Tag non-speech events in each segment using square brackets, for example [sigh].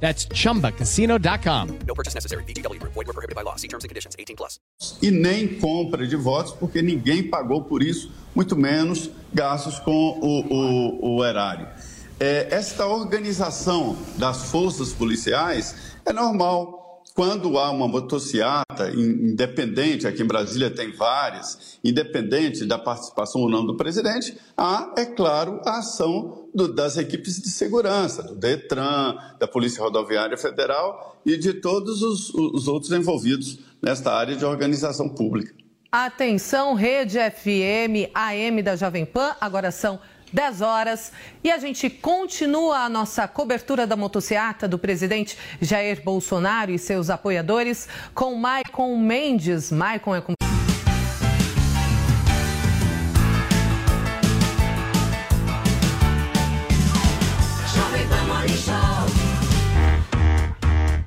That's chumbacasino.com. No purchase necessary. VGW Group. Void were prohibited by law. See terms and conditions. 18 plus. e nem compra de votos, porque ninguém pagou por isso, muito menos gastos com o, o, o erário. É, esta organização das forças policiais é normal. Quando há uma motociata in- independente, aqui em Brasília tem várias, independente da participação ou não do presidente, há, é claro, a ação do- das equipes de segurança, do DETRAN, da Polícia Rodoviária Federal e de todos os- os outros envolvidos nesta área de organização pública. Atenção, Rede FM, AM da Jovem Pan, agora são 10 horas e a gente continua a nossa cobertura da motocicleta do presidente Jair Bolsonaro e seus apoiadores com Maicon Mendes. Maicon é com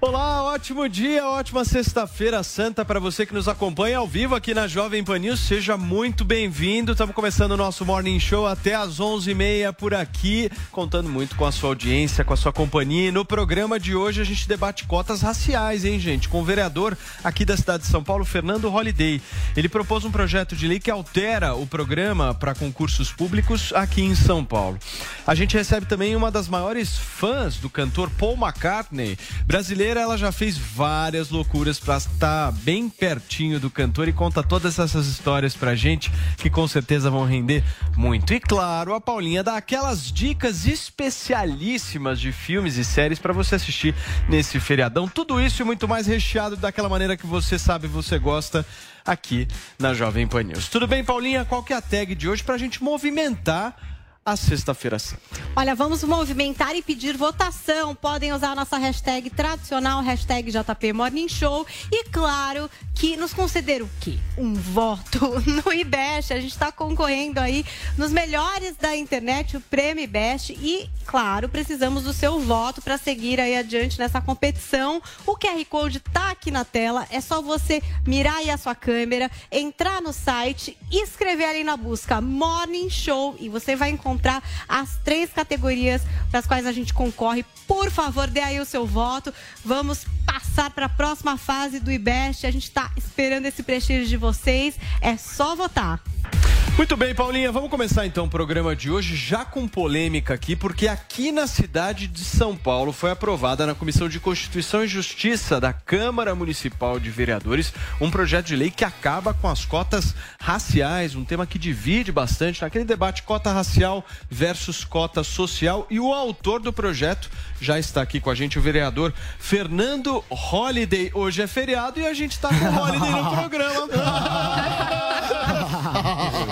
Olá, ótimo dia, ótima sexta-feira santa para você que nos acompanha ao vivo aqui na Jovem Pan News. Seja muito bem-vindo. Estamos começando o nosso Morning Show até às 11h30 por aqui, contando muito com a sua audiência, com a sua companhia. E no programa de hoje a gente debate cotas raciais, hein, gente? Com o vereador aqui da cidade de São Paulo, Fernando Holliday. Ele propôs um projeto de lei que altera o programa para concursos públicos aqui em São Paulo. A gente recebe também uma das maiores fãs do cantor Paul McCartney. Brasileira, ela já fez várias loucuras para estar bem pertinho do cantor e conta todas essas histórias pra gente que com certeza vão render muito. E claro, a Paulinha dá aquelas dicas especialíssimas de filmes e séries para você assistir nesse feriadão. Tudo isso e muito mais recheado daquela maneira que você sabe você gosta aqui na Jovem Pan News. Tudo bem, Paulinha? Qual que é a tag de hoje pra gente movimentar a sexta-feira santa? Olha, vamos movimentar e pedir votação. Podem usar a nossa hashtag tradicional, hashtag JP Morning Show. E claro que nos conceder o quê? Um voto [laughs] no IBEST. A gente está concorrendo aí nos melhores da internet, o Prêmio IBEST. E, claro, precisamos do seu voto para seguir aí adiante nessa competição. O QR Code tá aqui na tela. É só você mirar aí a sua câmera, entrar no site, escrever ali na busca Morning Show e você vai encontrar as três categorias para as quais a gente concorre. Por favor, dê aí o seu voto. Vamos passar para a próxima fase do IBEST. A gente está esperando esse prestígio de vocês. É só votar. Muito bem, Paulinha, vamos começar então o programa de hoje já com polêmica aqui, porque aqui na cidade de São Paulo foi aprovada na Comissão de Constituição e Justiça da Câmara Municipal de Vereadores um projeto de lei que acaba com as cotas raciais, um tema que divide bastante naquele debate cota racial versus cota social. E o autor do projeto já está aqui com a gente, o vereador Fernando Holliday. Hoje é feriado e a gente está com o Holliday no programa.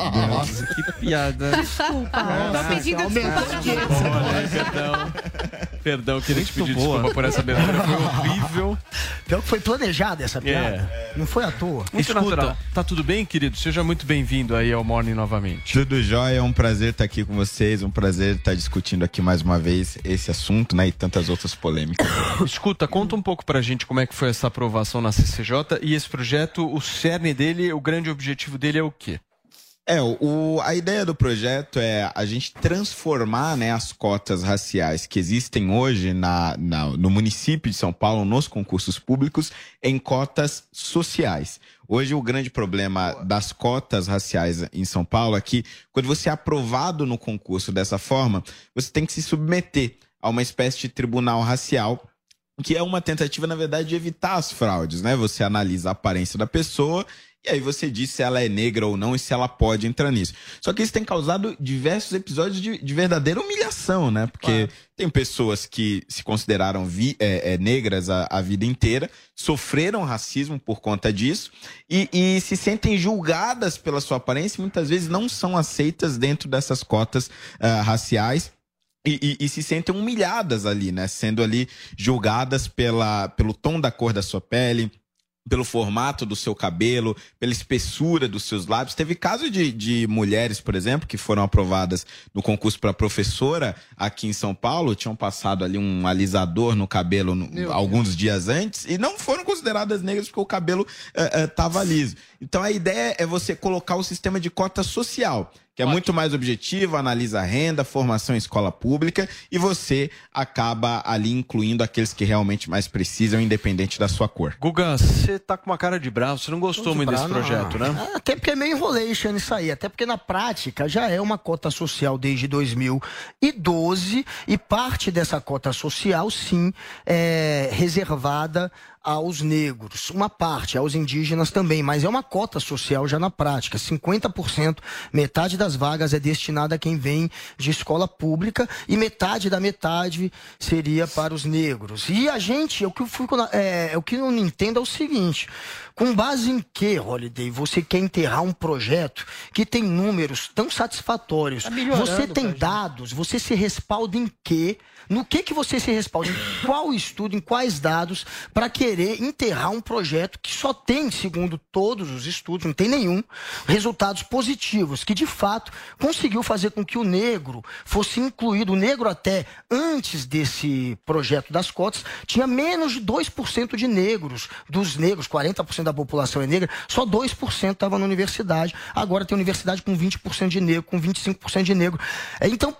[laughs] Nossa, que piada. Desculpa. Tô pedindo desculpa. Perdão. Perdão, queria te pedir desculpa por essa abertura. Foi horrível. Pior que foi planejada essa piada. É. Não foi à toa. Muito Escuta, tá tudo bem, querido? Seja muito bem-vindo aí ao Morning novamente. Tudo jóia, é um prazer estar aqui com vocês, um prazer estar discutindo aqui mais uma vez esse assunto, né, e tantas outras polêmicas. [coughs] Escuta, conta um pouco pra gente como é que foi essa aprovação na CCJ e esse projeto, o cerne dele, o grande objetivo dele é o quê? É, o, a ideia do projeto é a gente transformar né, as cotas raciais que existem hoje na, na- no município de São Paulo, nos concursos públicos, em cotas sociais. Hoje, o grande problema das cotas raciais em São Paulo é que, quando você é aprovado no concurso dessa forma, você tem que se submeter a uma espécie de tribunal racial que é uma tentativa, na verdade, de evitar as fraudes, né? Você analisa a aparência da pessoa e aí você diz se ela é negra ou não e se ela pode entrar nisso. Só que isso tem causado diversos episódios de, de verdadeira humilhação, né? Porque tem pessoas que se consideraram vi- é, é, negras a, a vida inteira, sofreram racismo por conta disso e, e se sentem julgadas pela sua aparência e muitas vezes não são aceitas dentro dessas cotas ah, raciais. E, e- e se sentem humilhadas ali, né? Sendo ali julgadas pela, pelo tom da cor da sua pele, pelo formato do seu cabelo, pela espessura dos seus lábios. Teve caso de, de mulheres, por exemplo, que foram aprovadas no concurso para professora aqui em São Paulo, tinham passado ali um alisador no cabelo alguns dias antes e não foram consideradas negras porque o cabelo estava liso. Então a ideia é você colocar o sistema de cota social que é Ótimo. muito mais objetivo, analisa a renda, formação em escola pública e você acaba ali incluindo aqueles que realmente mais precisam, independente da sua cor. Guga, você tá com uma cara de bravo, você não gostou muito bravo, desse projeto, não. né? Até porque é meio enrolation isso aí, até porque na prática já é uma cota social desde 2012 e parte dessa cota social, sim, é reservada aos negros, uma parte aos indígenas também, mas é uma cota social já na prática. 50%, metade das vagas é destinada a quem vem de escola pública e metade da metade seria para os negros. E a gente, o que eu, fico, é, o que eu não entendo é o seguinte: com base em que, Holiday, você quer enterrar um projeto que tem números tão satisfatórios? Tá você tem dados, você se respalda em quê? No que, que você se respalda? Em qual estudo, em quais dados, para querer enterrar um projeto que só tem, segundo todos os estudos, não tem nenhum, resultados positivos, que de fato conseguiu fazer com que o negro fosse incluído, o negro até antes desse projeto das cotas, tinha menos de 2% de negros, dos negros, 40% da população é negra, só 2% estava na universidade, agora tem universidade com 20% de negro, com 25% de negro. Então,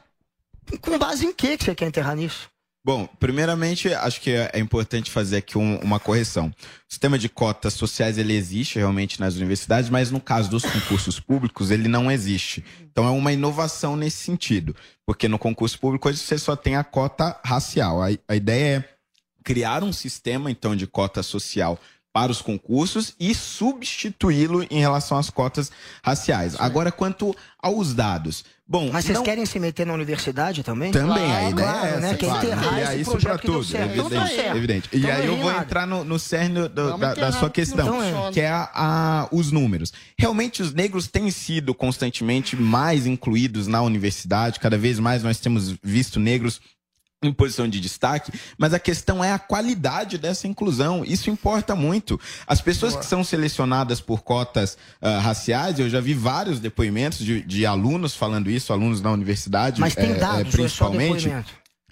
com base em que você quer enterrar nisso? Bom, primeiramente, acho que é importante fazer aqui um, uma correção. O sistema de cotas sociais, ele existe realmente nas universidades, mas no caso dos concursos públicos, ele não existe. Então é uma inovação nesse sentido, porque no concurso público hoje você só tem a cota racial. A, a ideia é criar um sistema, então, de cota social para os concursos e substituí-lo em relação às cotas raciais. Agora, quanto aos dados. Bom, Mas vocês não... querem se meter na universidade também? Também, claro, a ideia claro, é essa, né? claro. Criar isso para tudo, evidente, evidente. E aí eu vou entrar no, no cerne do, da, da, sua questão, então, que é a, a, os números. Realmente os negros têm sido constantemente mais incluídos na universidade, cada vez mais nós temos visto negros em posição de destaque, mas a questão é a qualidade dessa inclusão. Isso importa muito. As pessoas Boa. que são selecionadas por cotas uh, raciais, eu já vi vários depoimentos de, de, alunos falando isso, alunos da universidade, mas tem é, dados, é, principalmente. É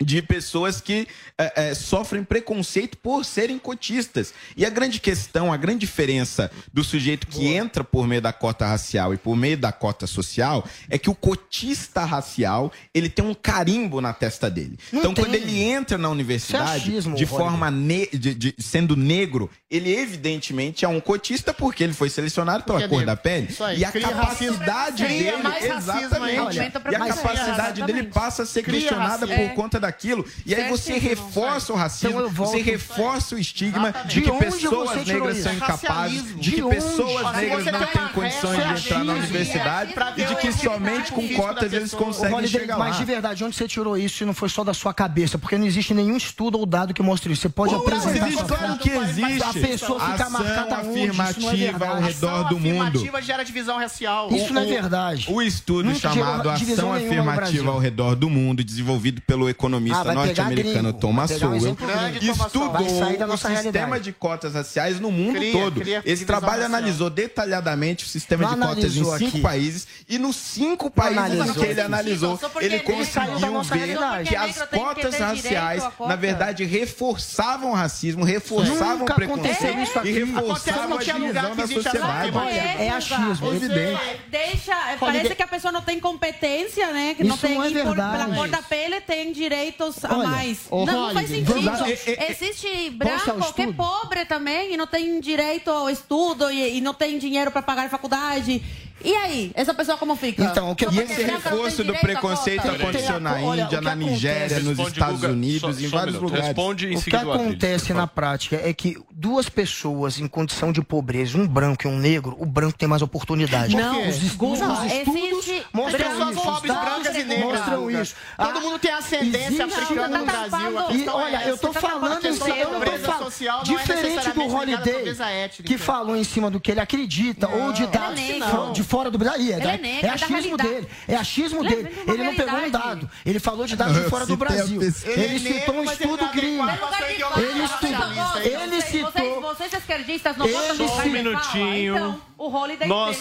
de pessoas que é, é, sofrem preconceito por serem cotistas. E a grande questão, a grande diferença do sujeito que Boa. entra por meio da cota racial e por meio da cota social é que o cotista racial ele tem um carimbo na testa dele. Não então, tem. quando ele entra na universidade é achismo, de forma ne de, de, sendo negro, ele evidentemente é um cotista porque ele foi selecionado pela porque cor é da pele e a Cria capacidade racismo. dele, exatamente, e a capacidade dele passa a ser Cria questionada por conta da daquilo. E aí você reforça o racismo, então você reforça o estigma de que pessoas negras são incapazes, de que pessoas negras não têm condições de entrar na universidade e de que somente com cotas eles conseguem chegar lá. Mas de verdade, onde você tirou isso e não foi só da sua cabeça? Porque não existe nenhum estudo ou dado que mostre isso. Você pode apresentar. Existe, claro que existe. A pessoa fica marcada afirmativa ao redor do mundo. afirmativa gera divisão racial. Isso não é verdade. O estudo chamado Ação Afirmativa ao Redor do Mundo, desenvolvido pelo economista economista ah, norte-americano Thomas Sowell estudou o sistema realidade. de cotas raciais no mundo cria, todo. Cria Esse trabalho racial. analisou detalhadamente o sistema não de cotas em cinco aqui. países e nos cinco países que ele analisou, ele conseguiu ver que as cotas raciais, na verdade, reforçavam o racismo, reforçavam o preconceito e reforçavam a divisão da sociedade. É achismo, evidente. Deixa, parece que a pessoa não tem competência, né? Que não tem, é pela cor da pele, tem direito direitos a Olha, mais. Não, não, faz sentido. Existe branco que é pobre também e não tem direito ao estudo e, e não tem dinheiro para pagar faculdade. E aí, essa pessoa como fica? Então, o que e esse reforço do preconceito aconteceu na Índia, na Nigéria, nos Estados Unidos, em vários lugares. Responde em o que acontece na prática é que duas pessoas em condição de pobreza, um branco e um negro, o branco tem mais oportunidade. Não, os estudos, não, existe mostram isso. Os pobres, brancas e negras. mostram isso. Todo mundo tem ascendência africana no Brasil. A E é olha, eu tô falando cima, eu não tô pobreza falando. social não é Diferente do Holiday, que falou em cima do que ele acredita, ou de dados fora do Brasil. É, Ele da- é negro, é é da achismo dele. É achismo Ele é dele. Ele não pegou um dado. Ele falou de dados [laughs] de fora do Brasil. Ele Ele é citou um estudo é gringo. Ele Vocês- citou. Ele Vocês, citou. vocês esquerdistas não citou- Carnaval? Um minutinho. Então, o Holiday Nós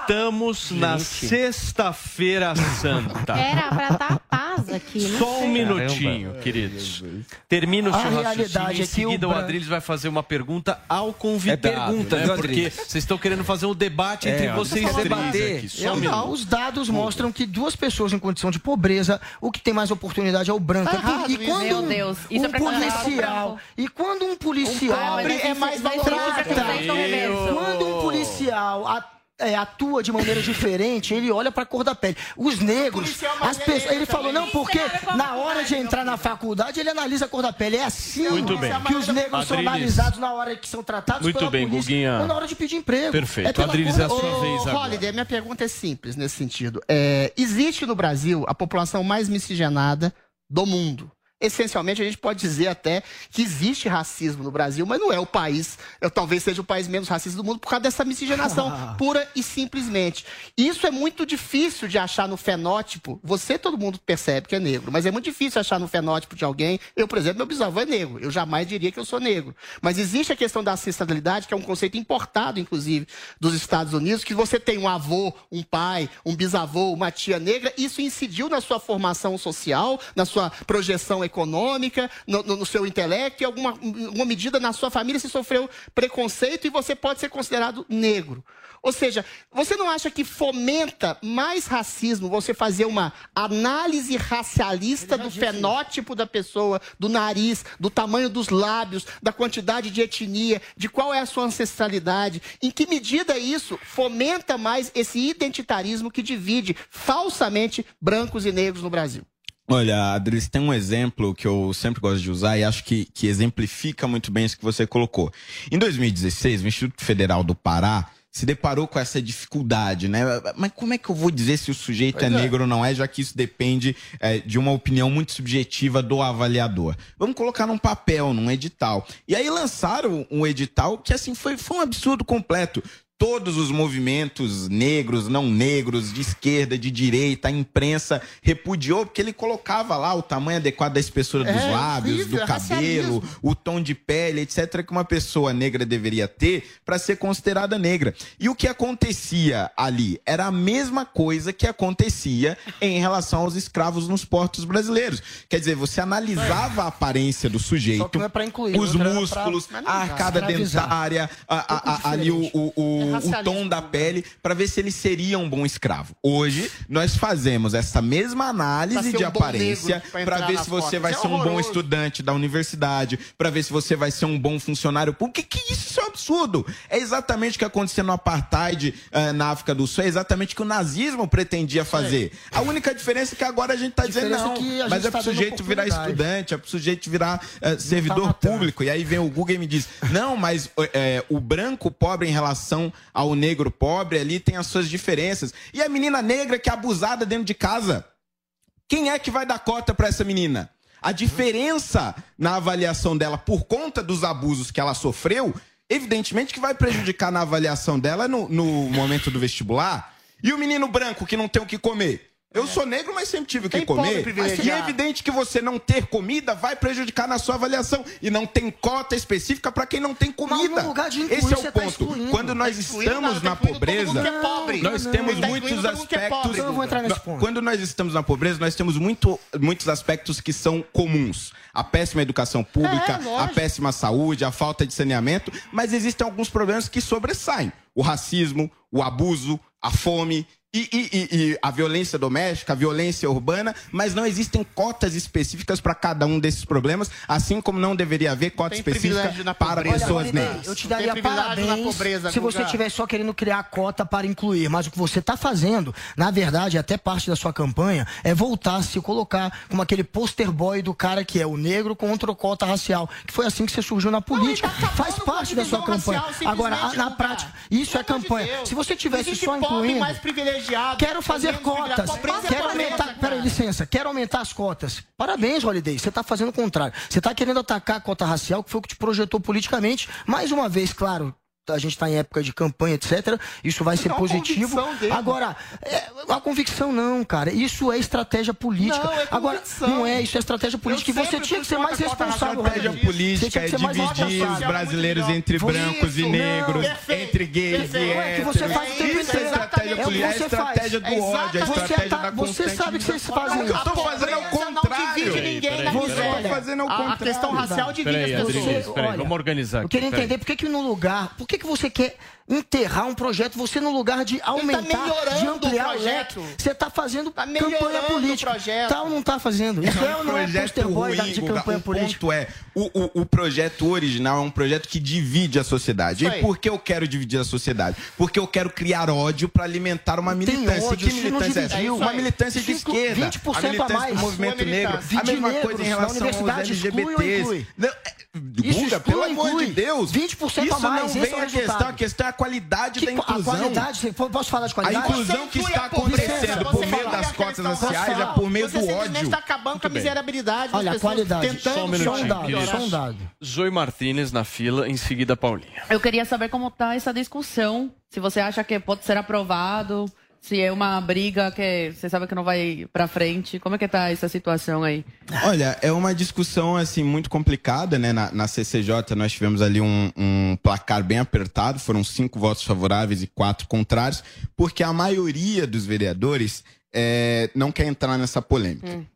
estamos na sexta-feira santa. Era pra estar paz aqui, não Só um sei. minutinho, queridos. Termina o A seu realidade raciocínio. Em é que seguida, o o Bran- Adriles vai fazer uma pergunta ao convidado. É pergunta, né? viu, Porque Adriles? vocês estão querendo fazer um debate entre É, vocês quer três debater. aqui. Só Eu um não, minuto. os dados mostram que duas pessoas em condição de pobreza, o que tem mais oportunidade é o branco. Tá errado e isso. quando Meu um, Deus, isso um é policial, branco. e quando um policial pobre é mais Mas isso é valoroso que o preconceito branco. reverso. Quando um policial a- é, atua de maneira diferente, ele olha pra cor da pele. Os negros, mais as pessoas. Ele falou, não, porque a a na hora de entrar na faculdade, ele analisa a cor da pele. É assim Muito bem. que os negros são analisados na hora que são tratados Muito pela bem, polícia, Guguinha. ou na hora de pedir emprego. Perfeito. É Adriles, cor é a sua vez agora. Holiday, minha pergunta é simples nesse sentido. É, existe no Brasil a população mais miscigenada do mundo. Essencialmente, a gente pode dizer até que existe racismo no Brasil, mas não é o país, eu talvez seja o país menos racista do mundo por causa dessa miscigenação, [laughs] pura e simplesmente. Isso é muito difícil de achar no fenótipo. Você, todo mundo percebe que é negro, mas é muito difícil achar no fenótipo de alguém. Eu, por exemplo, meu bisavô é negro. Eu jamais diria que eu sou negro. Mas existe a questão da ancestralidade, que é um conceito importado, inclusive, dos Estados Unidos, que você tem um avô, um pai, um bisavô, uma tia negra. Isso incidiu na sua formação social, na sua projeção econômica, no, no- no seu intelecto, e alguma, alguma medida na sua família se sofreu preconceito e você pode ser considerado negro. Ou seja, você não acha que fomenta mais racismo você fazer uma análise racialista do fenótipo da pessoa, do nariz, do tamanho dos lábios, da quantidade de etnia, de qual é a sua ancestralidade? Em que medida isso fomenta mais esse identitarismo que divide falsamente brancos e negros no Brasil? Olha, Adris, tem um exemplo que eu sempre gosto de usar e acho que, que exemplifica muito bem isso que você colocou. Em 2016, o Instituto Federal do Pará se deparou com essa dificuldade, né? Mas como é que eu vou dizer se o sujeito é, é. negro ou não é, já que isso depende é, de uma opinião muito subjetiva do avaliador? Vamos colocar num papel, num edital. E aí lançaram um edital que, assim, foi, foi um absurdo completo todos os movimentos negros, não negros, de esquerda, de direita, a imprensa repudiou, porque ele colocava lá o tamanho adequado da espessura dos É, lábios, horrível, do é cabelo, racialismo. o tom de pele, etc., que uma pessoa negra deveria ter para ser considerada negra. E o que acontecia ali era a mesma coisa que acontecia em relação aos escravos nos portos brasileiros. Quer dizer, você analisava a aparência do sujeito, Só que não é pra incluir, os pra- músculos, não a arcada dentária, a- a- a- ali o, o, o- É o tom da pele, para ver se ele seria um bom escravo. Hoje, nós fazemos essa mesma análise de um aparência para ver se você foto. vai Isso é ser um bom estudante da universidade, para ver se você vai ser um bom funcionário público. Que, que isso? É um absurdo. É exatamente o que aconteceu no apartheid eh, na África do Sul, é exatamente o que o nazismo pretendia fazer. A única diferença é que agora a gente está dizendo não, é que a mas é tá pro dando sujeito virar estudante, é pro sujeito virar eh, servidor matando. público. E aí vem o Google e me diz: não, mas eh, o branco pobre em relação ao negro pobre ali tem as suas diferenças. E a menina negra que é abusada dentro de casa? Quem é que vai dar cota para essa menina? A diferença na avaliação dela por conta dos abusos que ela sofreu, evidentemente que vai prejudicar na avaliação dela no, no momento do vestibular. E o menino branco que não tem o que comer? Eu sou negro, mas sempre tive o que Tem comer. E é evidente que você não ter comida vai prejudicar na sua avaliação. E não tem cota específica para quem não tem comida. Mas no lugar de incluir, Esse é o tá ponto. excluindo. Quando nós Tá estamos na tá pobreza, é pobre. nós Não, temos não. Tá muitos é aspectos. pobre, Eu não vou entrar nesse ponto. Quando nós estamos na pobreza, nós temos muito, muitos aspectos que são comuns. A péssima educação pública, É, a péssima saúde, a falta de saneamento, mas existem alguns problemas que sobressaem. O racismo, o abuso, a fome. E, e- e- e a violência doméstica, a violência urbana, mas não existem cotas específicas para cada um desses problemas, assim como não deveria haver cota específica para pessoas negras. Eu te daria parabéns pobreza, se você estiver só querendo criar cota para incluir. Mas o que você está fazendo, na verdade, até parte da sua campanha, é voltar a se colocar como aquele poster boy do cara que é o negro contra o cota racial. Que foi assim que você surgiu na política. Não, tá Faz parte a da sua campanha. racial, Agora, a- na prática, isso é de campanha. Deus. Se você tivesse Existe só pobre incluindo. mais Quero fazer cotas. Quero aumentar. Peraí, licença. Quero aumentar as cotas. Parabéns, Holiday. Você está fazendo o contrário. Você está querendo atacar a cota racial, que foi o que te projetou politicamente. Mais uma vez, claro. A gente está em época de campanha, etc. Isso vai ser É positivo. Agora, é, a convicção não, cara. Isso é estratégia política. Não, é Agora, não é. Isso é estratégia política. E você tinha que ser contra mais responsável. estratégia Holiday. Você política é ser dividir os brasileiros entre Isso, brancos e não, negros, perfeito, entre gays e É que você héteros. faz o tempo Isso é inteiro. estratégia É o que política, é a estratégia do ódio, a estratégia tá- da você sabe que vocês fazem O que eu isso. tô fazendo é o contrário. divide ninguém na Você miséria. tá fazendo ao A- A contrário. questão racial divide as pessoas. Vamos organizar Eu aqui. queria peraí. entender por que, que no lugar, por que, que você quer enterrar um projeto, você no lugar de aumentar, tá de ampliar o o projeto. leque, você está fazendo Tá campanha política. o. Tal não está fazendo. Isso é, um não é poster boy ruim, de campanha o política. ponto é, o, o, o projeto original é um projeto que divide a sociedade. Isso E por que eu quero dividir a sociedade? Porque eu quero criar ódio para alimentar uma militância. ódio, que isso não militância é essa? dividiu. Uma militância de Isso inclui esquerda. 20% a militância a mais. do movimento negro. A mesma De coisa em negros, relação aos LGBTs. Não, é- Isso Guga, exclui pelo amor inclui? de Deus. 20% a Isso mais, não esse vem é o a questão. A questão é a qualidade Que, da a inclusão. qualidade, você- posso falar de A qualidade? inclusão que está a acontecendo por meio das a cotas questão raciais é por meio do ódio. está acabando com a miserabilidade Olha, a qualidade. tentando Só um dado, só um dado. Zoe Martinez na fila, em seguida Paulinha. Eu queria saber como está essa discussão. Se você acha que pode ser aprovado, se é uma briga que você sabe que não vai para frente. Como é que tá essa situação aí? Olha, é uma discussão assim muito complicada, né? Na, na CCJ nós tivemos ali um, um placar bem apertado, foram cinco votos favoráveis e quatro contrários, porque a maioria dos vereadores é, não quer entrar nessa polêmica.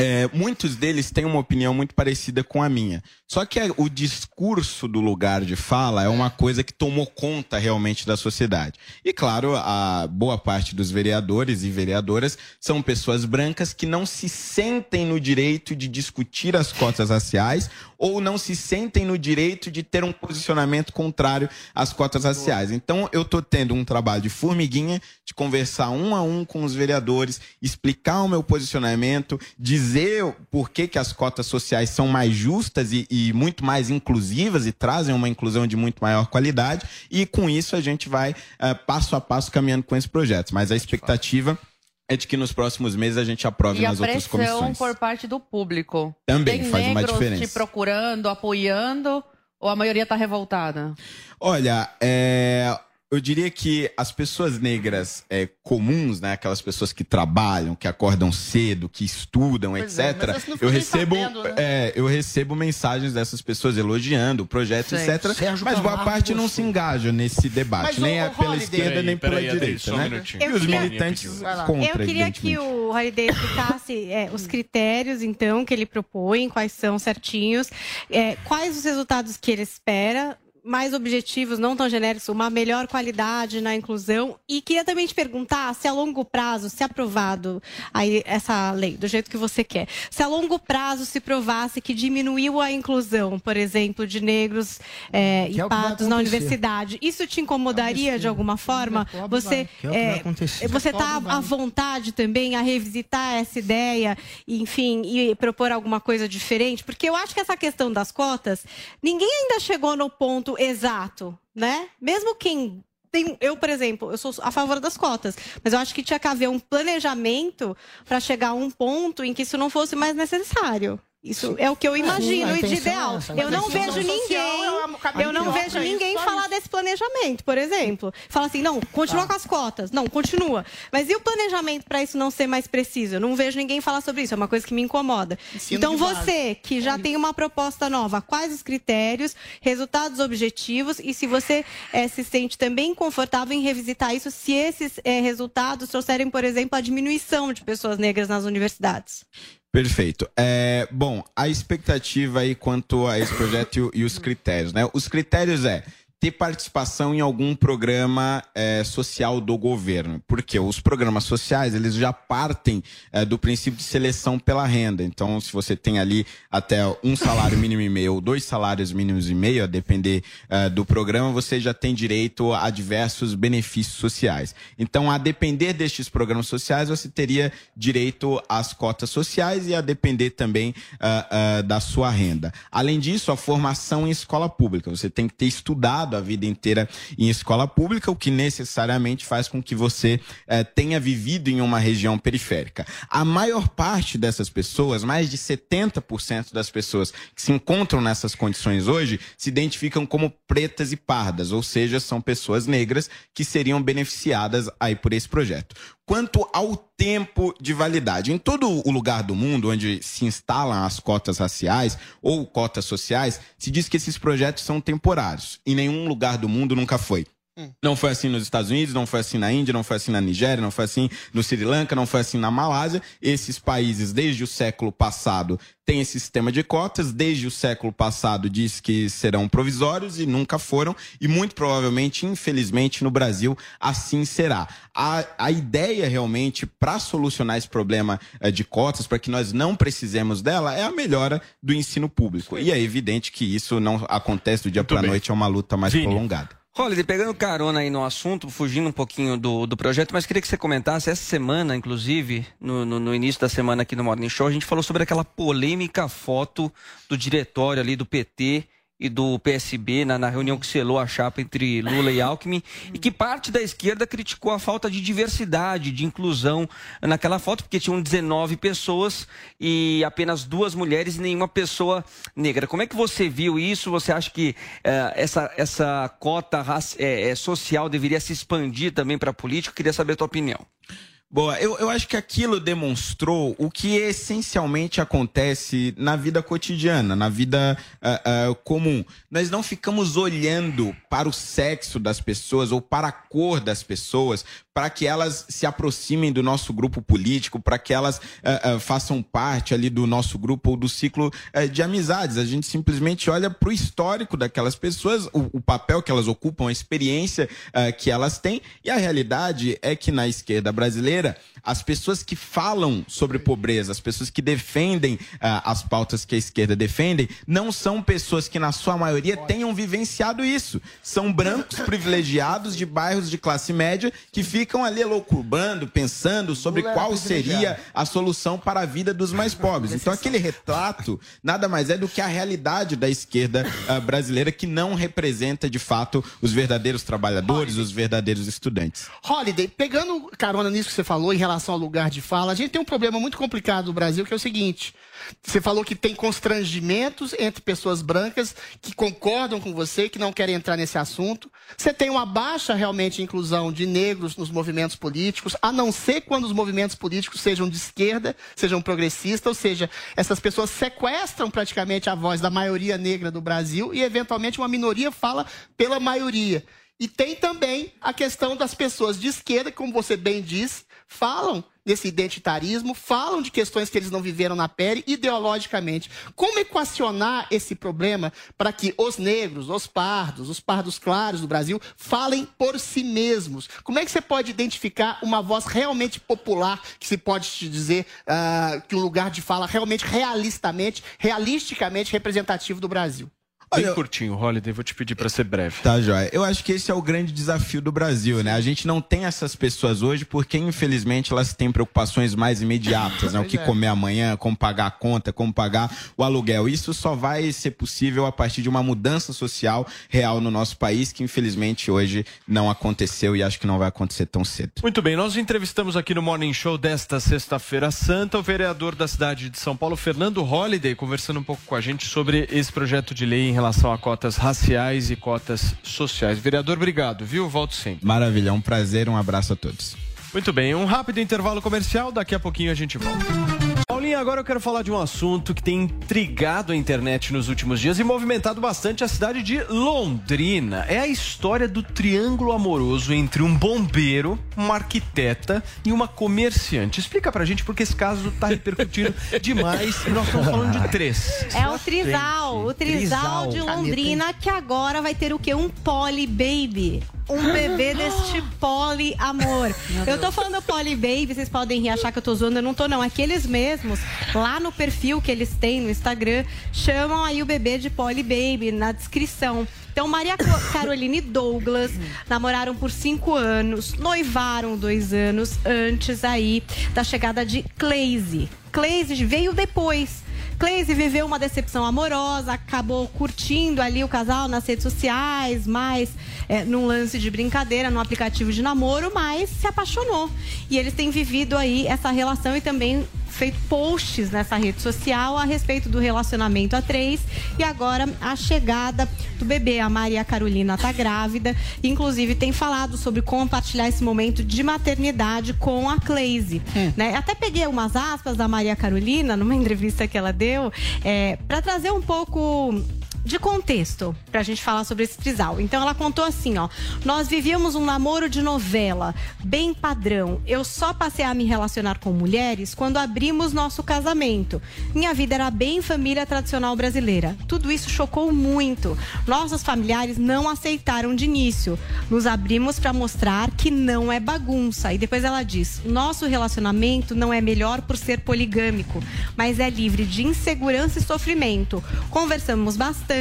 É, muitos deles têm uma opinião muito parecida com a minha. Só que o discurso do lugar de fala é uma coisa que tomou conta realmente da sociedade. E claro, a boa parte dos vereadores e vereadoras são pessoas brancas que não se sentem no direito de discutir as cotas raciais ou não se sentem no direito de ter um posicionamento contrário às cotas raciais. Então eu tô tendo um trabalho de formiguinha de conversar um a um com os vereadores, explicar o meu posicionamento, dizer por que, que as cotas sociais são mais justas e, e muito mais inclusivas e trazem uma inclusão de muito maior qualidade. E com isso a gente vai eh, passo a passo caminhando com esse projeto. Mas a expectativa é de que nos próximos meses a gente aprove E a nas outras pressão comissões. por parte do público. Também Tem faz uma negros diferença. te procurando, apoiando, ou a maioria tá revoltada? Olha, é, eu diria que as pessoas negras é, comuns, né, aquelas pessoas que trabalham, que acordam cedo, que estudam, Pois é, etc. não eu recebo, sabendo, né? é, eu recebo mensagens dessas pessoas elogiando o projeto, Sim. etc. Sérgio mas boa Camargo parte não se engaja nesse debate, Mas, nem ô, é pela Holiday- esquerda Peraí, nem pela direita, um né? minutinho. E Eu os queria- militantes contra, Eu queria que o Holiday explicasse é, os critérios, então, que ele propõe, quais são certinhos, é, quais os resultados que ele espera, mais objetivos, não tão genéricos, uma melhor qualidade na inclusão. E queria também te perguntar se a longo prazo, se aprovado aí essa lei, do jeito que você quer, se a longo prazo se provasse que diminuiu a inclusão, por exemplo, de negros é, e é pardos na universidade, isso te incomodaria de alguma forma? Pobre Você é é, você está à vontade também a revisitar essa ideia, enfim, e propor alguma coisa diferente? Porque eu acho que essa questão das cotas, ninguém ainda chegou no ponto exato, né? Mesmo quem tem, eu, por exemplo, eu sou a favor das cotas, mas eu acho que tinha que haver um planejamento para chegar a um ponto em que isso não fosse mais necessário. Isso é o que eu imagino e de é ideal. Eu não vejo ninguém, é cabeça eu não vejo ninguém falar desse planejamento, por exemplo. Fala assim, não, continua com as cotas. Não, continua. Mas e o planejamento para isso não ser mais preciso? Eu não vejo ninguém falar sobre isso, é uma coisa que me incomoda. Então você, que já tem uma proposta nova, quais os critérios, resultados objetivos e se você eh, se sente também confortável em revisitar isso, se esses eh, resultados trouxerem, por exemplo, a diminuição de pessoas negras nas universidades? Perfeito. É, bom, a expectativa aí quanto a esse projeto e e, os critérios, né? Os critérios é ter participação em algum programa é, social do governo. Porque os programas sociais, eles já partem é, do princípio de seleção pela renda. Então, se você tem ali até um salário mínimo e meio ou dois salários mínimos e meio, a depender é, do programa, você já tem direito a diversos benefícios sociais. Então, a depender destes programas sociais, você teria direito às cotas sociais e a depender também ah, ah, da sua renda. Além disso, a formação em escola pública. Você tem que ter estudado estudado a vida inteira em escola pública, o que necessariamente faz com que você eh, tenha vivido em uma região periférica. A maior parte dessas pessoas, mais de 70% das pessoas que se encontram nessas condições hoje, se identificam como pretas e pardas, ou seja, são pessoas negras que seriam beneficiadas aí por esse projeto. Quanto ao tempo de validade, em todo o lugar do mundo onde se instalam as cotas raciais ou cotas sociais, se diz que esses projetos são temporários. Em nenhum lugar do mundo nunca foi. Não foi assim nos Estados Unidos, não foi assim na Índia, não foi assim na Nigéria, não foi assim no Sri Lanka, não foi assim na Malásia. Esses países, desde o século passado, têm esse sistema de cotas. Desde o século passado, diz que serão provisórios e nunca foram. E muito provavelmente, infelizmente, no Brasil, assim será. A, a ideia realmente para solucionar esse problema eh, de cotas, para que nós não precisemos dela, é a melhora do ensino público. E é evidente que isso não acontece do dia para a noite, é uma luta mais Vini. prolongada. Holiday, pegando carona aí no assunto, fugindo um pouquinho do, do projeto, mas queria que você comentasse, essa semana, inclusive, no, no, no início da semana aqui no Morning Show, a gente falou sobre aquela polêmica foto do diretório ali do PT e do PSB na, na reunião que selou a chapa entre Lula e Alckmin, e que parte da esquerda criticou a falta de diversidade, de inclusão naquela foto, porque tinham 19 pessoas e apenas duas mulheres e nenhuma pessoa negra. Como é que você viu isso? Você acha que eh, essa, essa cota eh, eh, social deveria se expandir também para a política? Eu queria saber a tua opinião. Boa, eu, eu acho que aquilo demonstrou o que essencialmente acontece na vida cotidiana, na vida ah, ah, comum. Nós não ficamos olhando para o sexo das pessoas ou para a cor das pessoas para que elas se aproximem do nosso grupo político, para que elas ah, ah, façam parte ali do nosso grupo ou do ciclo ah, de amizades. A gente simplesmente olha para o histórico daquelas pessoas, o, o papel que elas ocupam, a experiência que elas têm, e a realidade é que na esquerda brasileira, as pessoas que falam sobre pobreza, as pessoas que defendem as pautas que a esquerda defende, não são pessoas que, na sua maioria, tenham vivenciado isso. São brancos privilegiados de bairros de classe média que ficam ali loucubando, pensando sobre Lula qual seria a solução para a vida dos mais pobres. Então, aquele retrato nada mais é do que a realidade da esquerda ah, brasileira que não representa, de fato, os verdadeiros trabalhadores, os verdadeiros estudantes. Holiday, pegando carona nisso que você falou em relação ao lugar de fala, a gente tem um problema muito complicado no Brasil, que é o seguinte. Você falou que tem constrangimentos entre pessoas brancas que concordam com você, que não querem entrar nesse assunto. Você tem uma baixa realmente inclusão de negros nos movimentos políticos, a não ser quando os movimentos políticos sejam de esquerda, sejam progressistas, ou seja, essas pessoas sequestram praticamente a voz da maioria negra do Brasil e, eventualmente, uma minoria fala pela maioria. E tem também a questão das pessoas de esquerda, que, como você bem disse, falam desse identitarismo, falam de questões que eles não viveram na pele ideologicamente. Como equacionar esse problema para que os negros, os pardos, os pardos claros do Brasil falem por si mesmos? Como é que você pode identificar uma voz realmente popular, que se pode te dizer ah, que um lugar de fala realmente realistamente, realisticamente representativo do Brasil? Bem curtinho, Holiday, vou te pedir para ser breve. Tá, Joia. Eu acho que esse é o grande desafio do Brasil, né? A gente não tem essas pessoas hoje porque, infelizmente, elas têm preocupações mais imediatas, né? O que é. comer amanhã, como pagar a conta, como pagar o aluguel. Isso só vai ser possível a partir de uma mudança social real no nosso país, que, infelizmente, hoje não aconteceu e acho que não vai acontecer tão cedo. Muito bem, nós entrevistamos aqui no Morning Show desta sexta-feira santa o vereador da cidade de São Paulo, Fernando Holliday, conversando um pouco com a gente sobre esse projeto de lei em relação a cotas raciais e cotas sociais. Vereador, obrigado, viu? Volto sempre. Maravilha, é um prazer, um abraço a todos. Muito bem, um rápido intervalo comercial, daqui a pouquinho a gente volta. Paulinha, agora eu quero falar de um assunto que tem intrigado a internet nos últimos dias e movimentado bastante a cidade de Londrina. É a história do triângulo amoroso entre um bombeiro, uma arquiteta e uma comerciante. Explica pra gente porque esse caso tá repercutindo [laughs] demais e nós estamos falando de três. É o Trisal, o Trisal Trisal. de Londrina, que agora vai ter o quê? Um Poly Baby. Um bebê deste poli amor. Eu tô falando Poly Baby, vocês podem rir, achar que eu tô zoando, eu não tô não. Aqueles mesmos, lá no perfil que eles têm no Instagram, chamam aí o bebê de Poly Baby na descrição. Então, Maria [coughs] Caroline e Douglas namoraram por cinco anos, noivaram dois anos antes aí da chegada de Cleise. Cleise veio depois. Cleise viveu uma decepção amorosa, acabou curtindo ali o casal nas redes sociais, mais é, num lance de brincadeira, num aplicativo de namoro, mas se apaixonou. E eles têm vivido aí essa relação e também feito posts nessa rede social a respeito do relacionamento a três e agora a chegada do bebê. A Maria Carolina está grávida, inclusive tem falado sobre compartilhar esse momento de maternidade com a Cleise. Hum. Né? Até peguei umas aspas da Maria Carolina numa [laughs] entrevista que ela deu é, para trazer um pouco de contexto pra gente falar sobre esse trisal. Então ela contou assim, ó: "Nós vivíamos um namoro de novela, bem padrão. Eu só passei a me relacionar com mulheres quando abrimos nosso casamento. Minha vida era bem família tradicional brasileira. Tudo isso chocou muito. Nossos familiares não aceitaram de início. Nos abrimos para mostrar que não é bagunça. E depois ela diz: "Nosso relacionamento não é melhor por ser poligâmico, mas é livre de insegurança e sofrimento. Conversamos bastante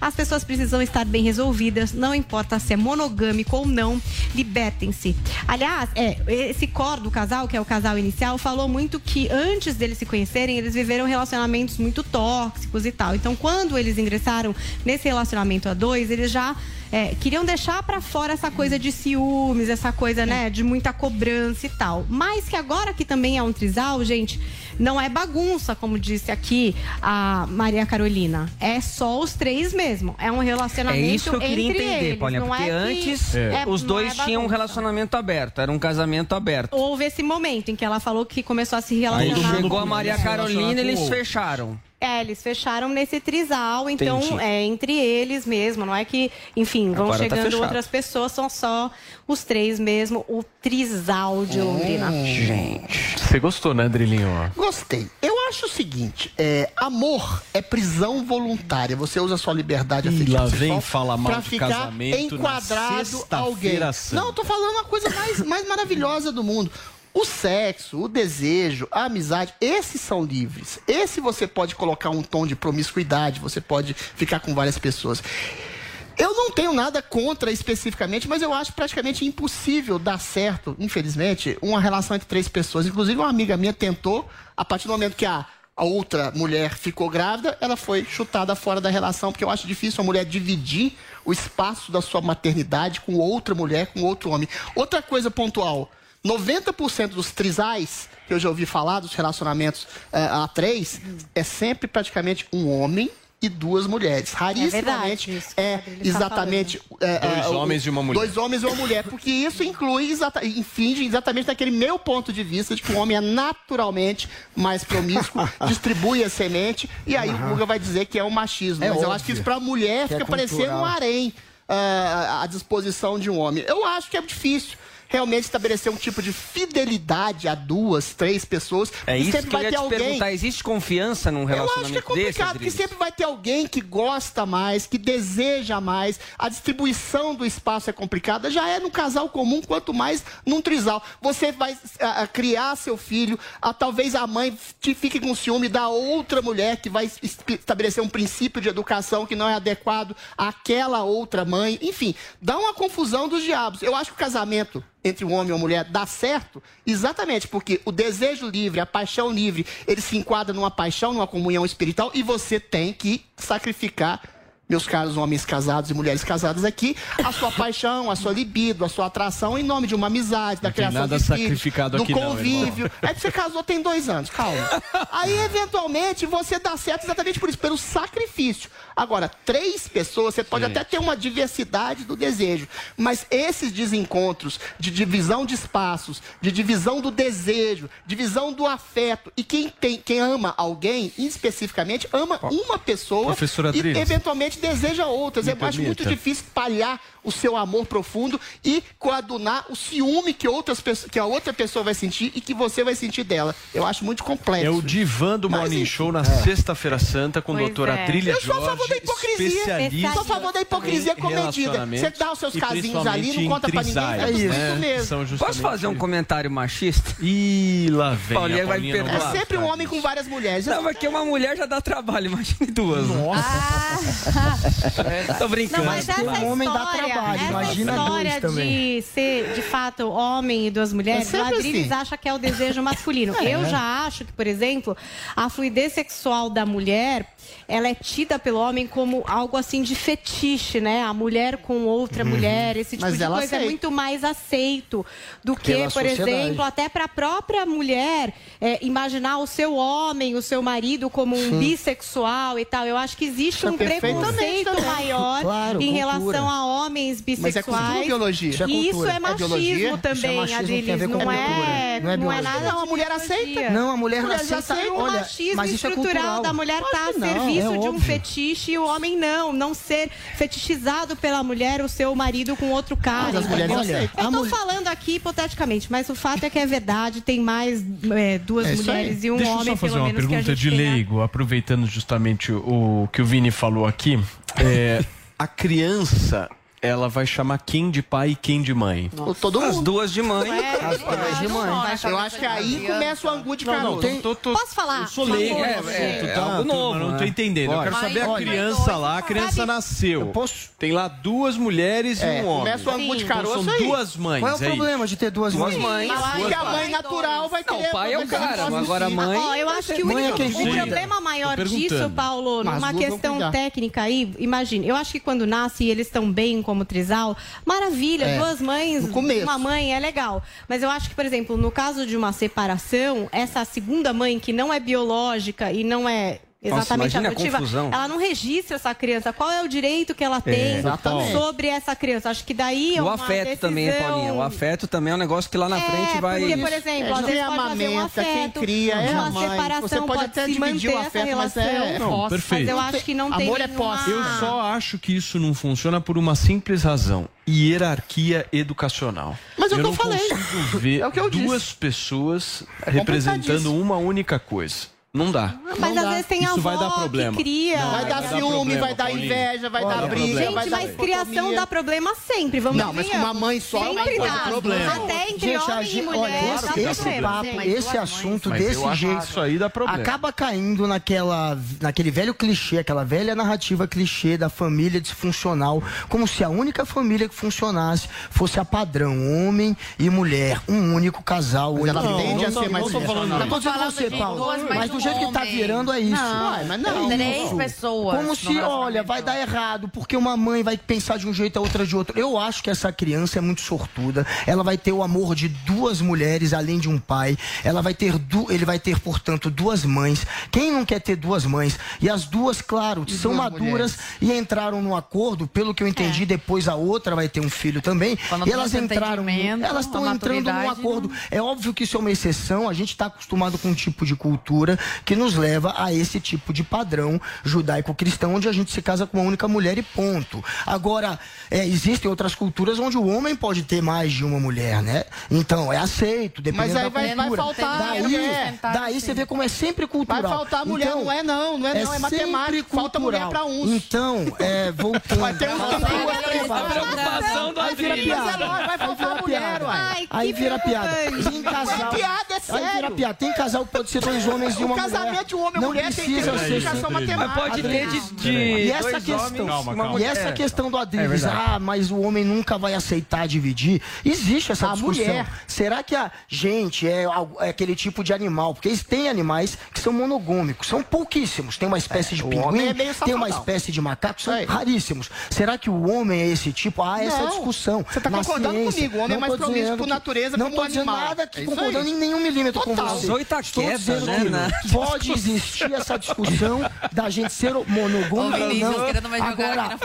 as pessoas precisam estar bem resolvidas, não importa se é monogâmico ou não, libertem-se. Aliás, é, esse core do casal, que é o casal inicial, falou muito que antes deles se conhecerem, eles viveram relacionamentos muito tóxicos e tal. Então, quando eles ingressaram nesse relacionamento a dois, eles já é, queriam deixar para fora essa coisa de ciúmes, essa coisa, né, de muita cobrança e tal. Mas que agora que também é um trisal, gente, não é bagunça, como disse aqui a Maria Carolina. É só os três mesmo. É um É relacionamento isso que eu queria entre entender, eles. Paulinha, não porque é que antes é- os não dois é tinham um relacionamento aberto, era um casamento aberto. Houve esse momento em que ela falou que começou a se Aí relacionar. chegou a Maria Carolina e eles fecharam. É, eles fecharam nesse trisal, então Entendi. é entre eles mesmo, não é que, enfim, vão Agora tá chegando fechado. outras pessoas, são só os três mesmo, o trisal de Londrina. Gente. Você gostou, né, Drilinho? Gostei. Eu acho o seguinte: é, amor é prisão voluntária. Você usa a sua liberdade afetiva lá vem falar mal pra de ficar casamento enquadrado alguém. Santa. Não, eu tô falando a coisa mais, mais maravilhosa do mundo. O sexo, o desejo, a amizade, esses são livres. Esse você pode colocar um tom de promiscuidade, você pode ficar com várias pessoas. Eu não tenho nada contra especificamente, mas eu acho praticamente impossível dar certo, infelizmente, uma relação entre três pessoas. Inclusive, uma amiga minha tentou, a partir do momento que a, a outra mulher ficou grávida, ela foi chutada fora da relação, porque eu acho difícil uma mulher dividir o espaço da sua maternidade com outra mulher, com outro homem. Outra coisa pontual: 90% dos trisais que eu já ouvi falar, dos relacionamentos eh, a três, é sempre praticamente um homem e duas mulheres. Rarissimamente é, exatamente é, Dois é, o- homens e uma mulher. Dois homens e uma mulher, porque isso inclui exata, infringe exatamente naquele meu ponto de vista de que o homem é naturalmente mais promíscuo, [laughs] distribui a semente e aí o Guga vai dizer que é um machismo. É Mas eu óbvio acho que isso para a mulher que é fica parecendo um harém à disposição de um homem. Eu acho que é difícil realmente estabelecer um tipo de fidelidade a duas, três pessoas. É isso sempre que eu vai ia ter te alguém perguntar. Existe confiança num eu acho que é relacionamento desse, complicado, porque sempre vai ter alguém que gosta mais, que deseja mais. A distribuição do espaço é complicada. Já é no casal comum, quanto mais num trisal. Você vai ah, ah, criar seu filho, ah, talvez a mãe te fique com ciúme da outra mulher que vai es- estabelecer um princípio de educação que não é adequado àquela outra mãe. Enfim, dá uma confusão dos diabos. Eu acho que o casamento entre um homem e uma mulher dá certo? Exatamente porque o desejo livre, a paixão livre, ele se enquadra numa paixão, numa comunhão espiritual e você tem que sacrificar, meus caros homens casados e mulheres casadas aqui, a sua [laughs] paixão, a sua libido, a sua atração em nome de uma amizade, da Não criação nada de filhos, sacrificado do aqui não, convívio. irmão. é que você casou tem dois anos, calma. [laughs] Aí, eventualmente, você dá certo exatamente por isso, pelo sacrifício. Agora, três pessoas, você pode até ter uma diversidade do desejo, mas esses desencontros de divisão de espaços, de divisão do desejo, divisão do afeto, e quem, tem, quem ama alguém, especificamente, ama uma pessoa Professora e, Adriles. eventualmente, deseja outras. Me Eu acho muito difícil espalhar o seu amor profundo e coadunar o ciúme que, outras, que a outra pessoa vai sentir e que você vai sentir dela. Eu acho muito complexo. É o divã do Mas, Morning enfim. Show na Sexta-feira Santa com a Pois doutora é. Trilha Eu sou a favor da hipocrisia. especialista Sou a favor da hipocrisia comedida. Você dá os seus casinhos ali, não conta pra ninguém. É isso, né? isso mesmo. Posso fazer um comentário machista? Ih, lá vem. Paulinha a vai perdoar. É sempre um homem com várias mulheres. Não, porque uma mulher já dá trabalho, imagine duas. né? [laughs] Tô brincando. Não, mas essa Um homem dá história trabalho, essa imagina história de ser, de fato, homem e duas mulheres, É Adriles assim. acha que é o desejo masculino. [laughs] É. Eu já acho que, por exemplo, a fluidez sexual da mulher, ela é tida pelo homem como algo assim de fetiche, né? A mulher com outra Uhum. mulher, esse tipo Mas de coisa é aceita. muito mais aceito do que, Pela por sociedade. exemplo, até para a própria mulher é, imaginar o seu homem, o seu marido como um bissexual e tal. Eu acho que existe é um preconceito também. maior Claro, em cultura. relação a homens Mas é bissexuais. cultura ou biologia? Isso é E isso cultura. é É biologia? machismo Isso é também, machismo, Adriles. a Não é, cultura, não é não é nada Não, a mulher aceita. Não, a mulher não Mulher aceita. Um Olha, machismo mas isso é estrutural cultural. da mulher estar serviço é de um fetiche e o homem não. Não ser fetichizado pela mulher, o seu marido com outro cara. Mas as mulheres aceitam. Eu tô mulher- falando aqui hipoteticamente, mas o fato é que é verdade. Tem mais é, duas É mulheres e um Deixa eu homem, só fazer uma pergunta de né? leigo, aproveitando justamente o, o que o Vini falou aqui. É, a criança, ela vai chamar quem de pai e quem de mãe? O- Todo As mundo. duas de mãe. As duas de mãe. Eu acho que aí começa o angu de caroço. tem- Tô- tô- Posso falar? Eu sou leigo, é, é, é algo novo, não tô né? entendendo. Eu quero saber a Olha, criança lá, a criança Sabe- nasceu. Eu posso- Tem lá duas mulheres É, e um homem. começa o angu de Sim. Então caroço são aí. duas mães. Qual é o isso. problema de ter duas Duas mães? mães. Porque a mãe natural vai Não, querer... o pai é o cara, mas agora a mãe. Ó, eu acho que o, é problema maior Tô disso, Paulo, numa as duas questão técnica aí, imagine, eu acho que quando nasce e eles estão bem como trisal, maravilha, É, duas mães, uma mãe é legal. Mas eu acho que, por exemplo, no caso de uma separação, essa segunda mãe que não é biológica e não é exatamente imagina a adotiva, confusão. ela não registra essa criança. Qual é o direito que ela tem exatamente. sobre essa criança? Acho que daí é O uma afeto também, decisão- Paulinha. O afeto também é um negócio que lá na é, frente vai. Porque, por exemplo, É, às quem vezes pode um quem afeto, cria é a uma mãe. separação Você pode até se dividir o afeto, mas é-. Não, Mas perfeito. eu acho que não tem Amor é nenhuma... posse. Eu só acho que isso não funciona por uma simples razão: hierarquia educacional. Mas é o que não eu falei. consigo ver É o que eu disse. duas pessoas representando complicadíssimo. uma única coisa. Não dá. Mas Não às dá. vezes tem Isso a vai avó dar problema. que cria. Vai dar dar ciúme, problema, vai dar inveja, vai dar briga, Gente, vai dar mas criação dicotomia. dá problema sempre, vamos Não, mas com uma mãe só não Sempre vai dá. dar problema. Até entre Gente, homem e gente, mulher olha, dá esse, esse problema. papo, esse assunto Mas desse jeito isso aí dá problema. acaba caindo naquela, naquele velho clichê, aquela velha narrativa clichê da família disfuncional, como se a única família que funcionasse fosse a padrão, homem e mulher, um único casal. Mas ela Não, tende a não, ser mais não tô falando. Não Falando você, Paulo, mas do um jeito que tá virando é isso. Não, Ué, mas não. É Três isso. pessoas Como se, olha, vai dar errado, porque uma mãe vai pensar de um jeito, a outra de outro. Eu acho que essa criança é muito sortuda. Ela vai ter o amor de duas mulheres, além de um pai. Ela vai ter, du... ele vai ter, portanto, duas mães. Quem não quer ter duas mães? E as duas, claro, são duas maduras e entraram num acordo. Pelo que eu entendi, depois a outra vai ter um filho também. Quando e elas entraram, elas estão entrando num acordo. É óbvio que isso é uma exceção. A gente está acostumado com um tipo de cultura que nos leva a esse tipo de padrão judaico-cristão, onde a gente se casa com uma única mulher e ponto. Agora, é, existem outras culturas onde o homem pode ter mais de uma mulher, né? Então, é aceito, dependendo Mas aí vai- vai faltar daí, mulher. daí você vê como é sempre cultural. Vai faltar mulher, Então, não é não, não é não, é matemática. sempre Falta mulher pra uns. Então, é, voltando. [laughs] Vai ter uns que preocupação do Aí vira é piada. vai faltar mulher, piada. uai. Ai, Aí vira piada. Tem casal. É piada, é Aí vira sério. piada. Tem casal que pode ser dois homens e uma mulher. Casamento de um homem e Não mulher tem que ter explicação. Mas matemática. pode ter de, de E essa questão, homens, Calma, calma. e essa questão do É Adriles, verdade. ah, mas o homem nunca vai aceitar dividir. Existe essa A discussão. mulher. Será que a gente é, é aquele tipo de animal? Porque eles têm animais que são monogâmicos, são pouquíssimos. Tem uma espécie de pinguim, homem é meio tem uma espécie de macaco, são Aí. raríssimos. Será que o homem é esse tipo? Ah, essa Não. discussão. Você tá Na concordando ciência. comigo, o homem é Não mais promíscuo dizendo com que- natureza Não como tô um dizendo animal. nada que É concordando aí. em nenhum milímetro com Total. você. Zoe tá Estou quieta, dizendo né, pode existir essa discussão da gente ser monogâmico ou não. Agora.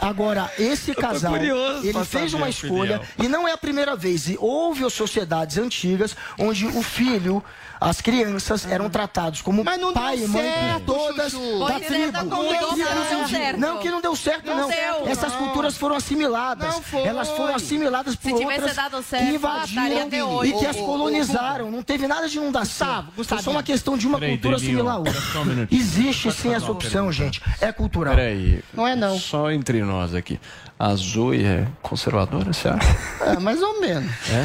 Agora, esse casal, ele fez uma escolha opinião. e não é a primeira vez. E houve sociedades antigas onde o filho, as crianças eram tratados como Mas não pai e mãe certo, todas Chuchu. da ter tribo. Não concordância, deu não deu certo. Não, que não deu certo, Não não. deu. Essas Não. culturas foram assimiladas. Não foi. Elas foram assimiladas por Se outras dado certo, que invadiram até hoje. e que as colonizaram. Não teve nada de dar certo. Gustavo, Foi só uma questão de uma Peraí, cultura assimilar a outra. um. Existe assim essa opção, gente. É cultural. Peraí. Não é não. Só entre nós aqui. A Zoe é conservadora, você acha? É, mais ou menos. É?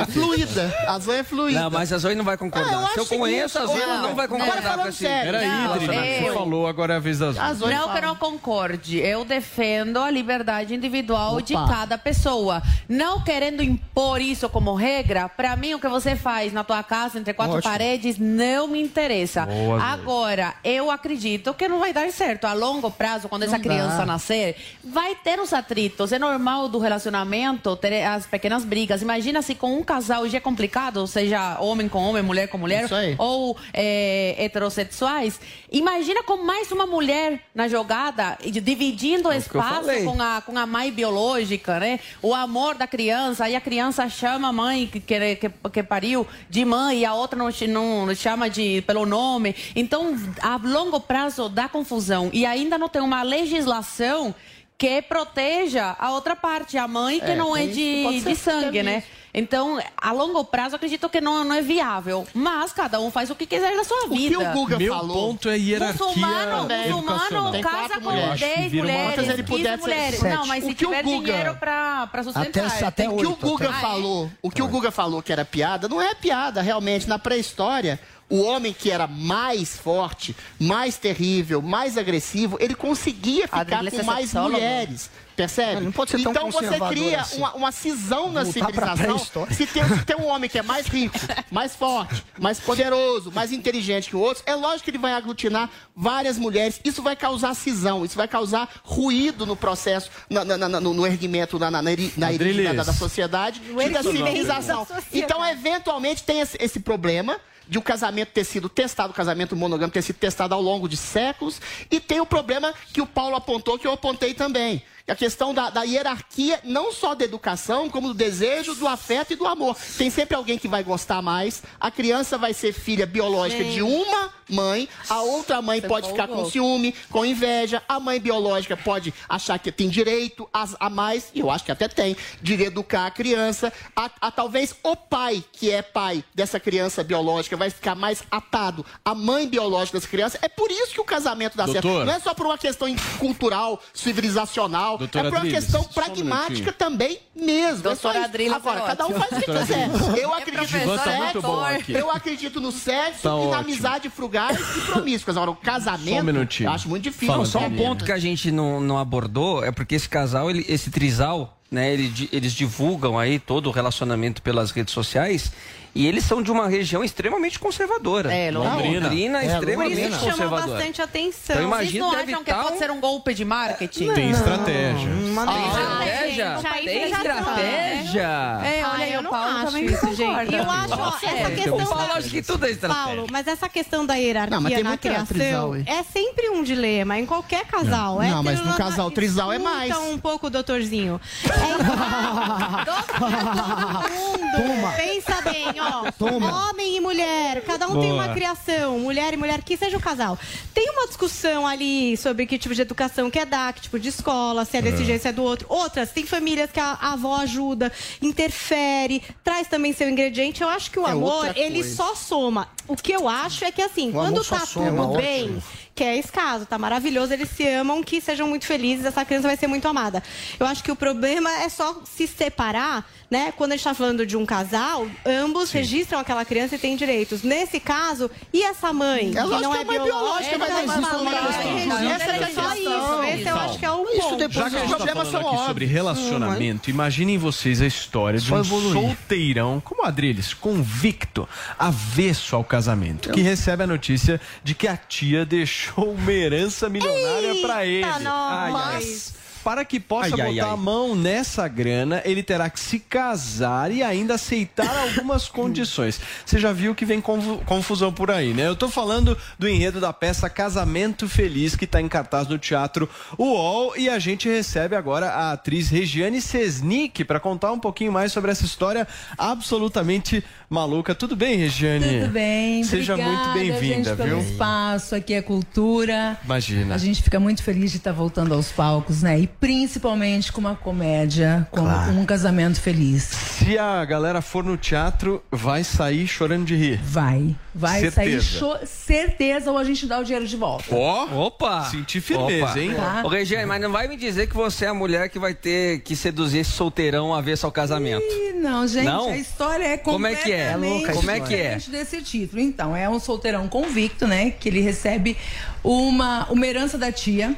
É [laughs] fluida. A Zoe é fluida. Não, mas a Zoe não vai concordar. Ah, eu Se eu conheço a Zoe, ela não. não vai concordar com esse sério. Peraí, Não, eu- você falou, agora é a vez da Zoe. A Zoe Não fala. que eu não concorde, eu defendo a liberdade individual de Opa. cada pessoa. Não querendo impor isso como regra, pra mim o que você faz na tua casa, entre quatro Ótimo. paredes, não me interessa. Boa. Agora, eu acredito que não vai dar certo. A longo prazo, quando essa dá. criança nascer, vai ter os atritos. É normal do relacionamento ter as pequenas brigas. Imagina se com um casal já é complicado, seja homem com homem, mulher com mulher, ou é, heterossexuais. Imagina com mais uma mulher na jogada, dividindo o É espaço com a, com a mãe biológica, né? O amor da criança, aí a criança chama a mãe que, que, que, pariu de mãe e a outra não, não chama de, pelo nome. Então, a longo prazo dá confusão. E ainda não tem uma legislação que proteja a outra parte, a mãe que É, não é de, de sangue, que né? isso. Então, a longo prazo, acredito que não, não é viável. Mas cada um faz o que quiser da sua O que vida. o Guga Meu falou. ponto é hierarquia Muçulmano, muçulmano casa com mulheres. Acho que 10 vira uma mulheres, coisa. Se ele 15 pudesse- mulheres. Não, mas O se tiver Guga- dinheiro pra, pra sustentar. Até- até O que o Guga até. falou, o que o Guga falou que era piada, não é piada, realmente. Na pré-história, o homem que era mais forte, mais terrível, mais agressivo, ele conseguia ficar com é mais sexólogo. mulheres. Percebe? Não pode ser tão então você cria assim. uma, uma cisão na civilização. Se tem, se tem um homem que é mais rico, mais forte, mais poderoso, mais inteligente que o outro, é lógico que ele vai aglutinar várias mulheres. Isso vai causar cisão, isso vai causar ruído no processo, na- na- na- no, no erguimento, na, na, na, eri- na Adriles. erigida da, da sociedade e da civilização. Então, eventualmente, tem esse, esse problema de o casamento ter sido testado, o casamento monogâmico ter sido testado ao longo de séculos, e tem o problema que o Paulo apontou, que eu apontei também. A questão da, da hierarquia, não só da educação, como do desejo, do afeto e do amor. Tem sempre alguém que vai gostar mais. A criança vai ser filha biológica de uma mãe, a outra mãe pode ficar com ciúme, com inveja. A mãe biológica pode achar que tem direito a, a mais, e eu acho que até tem, de educar a criança. A, a talvez o pai, que é pai dessa criança biológica, vai ficar mais atado à mãe biológica dessa criança. É por isso que o casamento dá certo. Não é só por uma questão cultural, civilizacional, Doutora é por uma Adriles, questão um pragmática também mesmo. É Doutora isso. Adriles Agora, é cada um faz o que Doutora quiser. Eu É acredito no sexo, eu acredito no sexo Tá e ótimo. na amizade frugais e promíscuas. Agora, o casamento, Só um eu acho muito difícil. Não, só um ponto que a gente não, não abordou é porque esse casal, ele- esse trisal, né, ele di- eles divulgam aí todo o relacionamento pelas redes sociais e eles são de uma região extremamente conservadora. É, Londrina. Londrina É, extremamente Por isso que chama conservadora. bastante atenção. Então, imagina- Vocês não deve acham que tá pode um- ser um golpe de marketing? Tem estratégia. Não- Tem Ah, estratégia? gente, Tem tá. estratégia? É, olha Ah, aí, o não Paulo acho também isso, concorda. gente. Eu acho, ó, essa É, questão O Paulo da... acha que tudo é estratégia. Paulo, mas essa questão da hierarquia Não, mas tem na muita criação trisal é sempre um dilema em qualquer casal. É Não, mas no casal trisal é mais. um pouco, doutorzinho. É, todo mundo pensa bem, ó. Toma. Homem e mulher, cada um tem Boa. uma criação. Mulher e mulher, que seja o casal. Tem uma discussão ali sobre que tipo de educação quer dar, que tipo de escola, se é desse jeito, se é do outro. Outras, tem famílias que a, a avó ajuda, interfere, traz também seu ingrediente. Eu acho que o É amor, ele só soma. O que eu acho é que assim, O quando tá soma, tudo ótimo. Que é esse caso, tá maravilhoso, eles se amam, que sejam muito felizes, essa criança vai ser muito amada. Eu acho que o problema é só se separar, né? Quando a gente tá falando de um casal, ambos registram aquela criança e têm direitos. Nesse caso, e essa mãe, É que não que é a mãe biológica vai questão. registrar, Essa é a é só questão. isso. Esse eu acho que é o Isso ponto. depois Já que a gente tá falando aqui sobre relacionamento, imaginem vocês a história de um evoluir. solteirão como Adriles, convicto, avesso ao casamento, que recebe a notícia de que a tia deixou uma herança milionária pra ele. nós. Mas, para que possa Ai, ai, botar ai. a mão nessa grana, ele terá que se casar e ainda aceitar [laughs] algumas condições. Você já viu que vem confu- confusão por aí, né? Eu tô falando do enredo da peça Casamento Feliz, que tá em cartaz no Teatro UOL, e a gente recebe agora a atriz Regiane Sesnick para contar um pouquinho mais sobre essa história absolutamente maluca. Tudo bem, Regiane? Tudo bem, Seja obrigada, muito bem-vinda, gente, pelo viu? espaço, aqui é cultura. Imagina. A gente fica muito feliz de estar voltando aos palcos, né? E principalmente com uma comédia, com um casamento feliz. Se a galera for no teatro, vai sair chorando de rir. Vai. Vai Certeza. sair cho- certeza ou a gente dá o dinheiro de volta. Ó, Opa! Senti firmeza, Opa. hein? Tá. Ô, Regiane, mas não vai me dizer que você é a mulher que vai ter que seduzir esse solteirão avesso ao casamento. Ih, Não, gente, Não? a história é Como é que é? completamente Como é que é? diferente desse título. Então, é um solteirão convicto, né? Que ele recebe uma, uma herança da tia.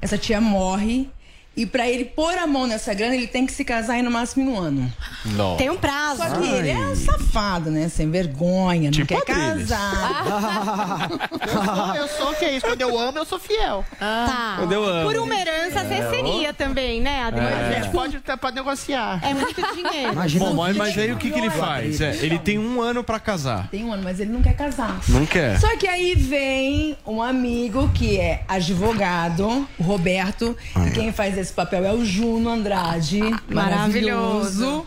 Essa tia morre. E pra ele pôr a mão nessa grana, ele tem que se casar em no máximo em um ano. Não. Tem um prazo. Só que ele é um safado, né? Sem vergonha, Tipo não quer casar. [laughs] Eu sou, eu sou que é isso? Quando eu amo, eu sou fiel. Tá. Quando eu amo. Por uma herança, você seria também, né, A Adriana? gente pode, pode negociar. É. muito dinheiro. Imagina Bom, mas, mas aí o que, que ele faz? É, ele tem um ano pra casar. Tem um ano, mas ele não quer casar. Não quer. Só que aí vem um amigo que é advogado, o Roberto, e quem faz esse papel é o Juno Andrade, maravilhoso. Maravilhoso.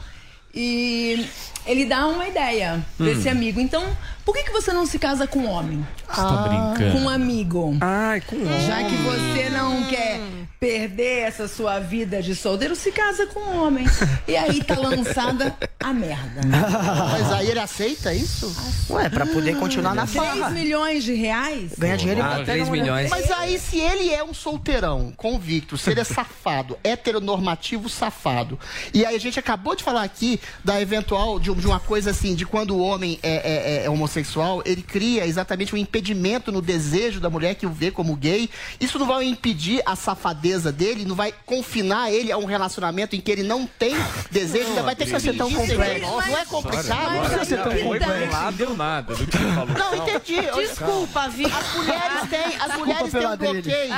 E ele dá uma ideia pra esse amigo. Então, por que, que você não se casa com um homem? Você tá brincando. Com um amigo? Ai, com Já que você não quer perder essa sua vida de solteiro, se casa com um homem. E aí tá lançada a merda. [laughs] Mas aí ele aceita isso? Ué, pra poder continuar na 3 farra. milhões de reais? Ganhar dinheiro e Ah, bater 3 na mulher. milhões. Mas aí, se ele é um solteirão, convicto, se ele é safado, [laughs] heteronormativo safado, e aí a gente acabou de falar aqui da eventual, de, de uma coisa assim, de quando o homem é, é- é homossexual, ele cria exatamente um impedimento no desejo da mulher que o vê como gay. Isso não vai impedir a safadeza dele, não vai confinar ele a um relacionamento em que ele não tem desejo, ainda vai ter que ser tão complexo. Não é complicado? Tá que foi dá? pra lá, deu nada do que falou. Não, entendi. Desculpa, viu? As mulheres têm, as mulheres têm um bloqueio.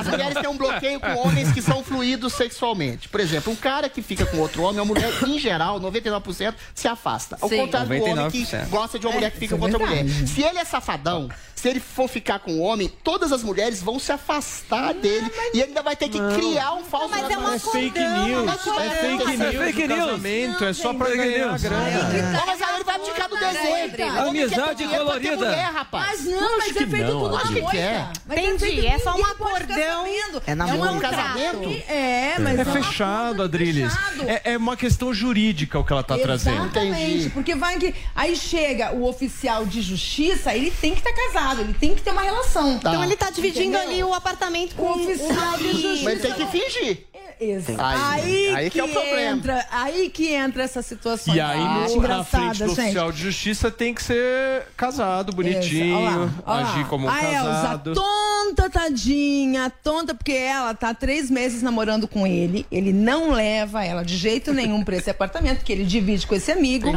As mulheres têm um bloqueio com homens que são fluidos sexualmente. Por exemplo, um cara que fica com outro homem, a mulher, em geral, 99% se afasta. Ao Sim. contrário do homem que 99%. gosta de uma mulher que fica com é outra verdade. mulher. Se ele é safadão, se ele for ficar com um homem, todas as mulheres vão se afastar dele e ele ainda vai ter que criar um falso Mas é uma É fake news. uma É fake news. é fake news. casamento. É só pra ganhar news. grana. Não, mas aí ele vai abdicar do desejo. Amizade colorida. mulher, rapaz. Mas não, mas é feito não, tudo quer. Mas Entendi, é só um ficar acordão. É namoro. um casamento? É, mas É fechado, Adriles. fechado. É, é uma questão jurídica o que ela tá trazendo. Exatamente, Entendi. porque vai que aí chega o oficial de justiça, ele tem que estar casado, ele tem que ter uma relação. Tá. Então ele tá dividindo Entendeu? ali o apartamento com O oficial de Mas tem que fingir. Exato. Aí- Aí, aí que que, é o problema. entra, aí que entra essa situação. E aí, no- na frente do gente. oficial de justiça, tem que ser casado, bonitinho, Olha lá, olha lá. agir como um a casado. Elza, tonta, tadinha, tonta, porque ela tá três meses namorando com ele. Ele não leva ela de jeito nenhum pra esse apartamento, que ele divide com esse amigo.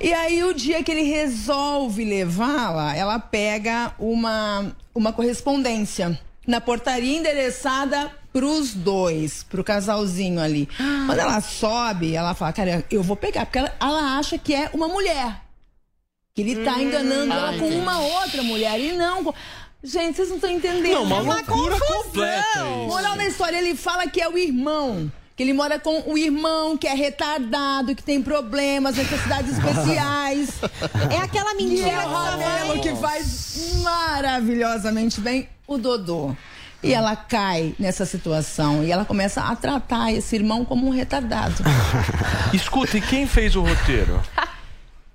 E aí, o dia que ele resolve levá-la, ela pega uma, uma correspondência na portaria endereçada pros dois, pro casalzinho ali. Quando ela sobe, ela fala, cara, eu vou pegar, porque ela, ela acha que é uma mulher. Que ele tá enganando ela com uma outra mulher e não. Gente, vocês não estão entendendo. Não, uma É loucura confusão. Moral da história, ele fala que é o irmão. Que ele mora com o irmão que é retardado, que tem problemas, necessidades [laughs] especiais. É aquela E mentira é o Ramelo que faz maravilhosamente bem o Dodô. E ela cai nessa situação e ela começa a tratar esse irmão como um retardado. [laughs] Escuta, e quem fez o roteiro? [laughs]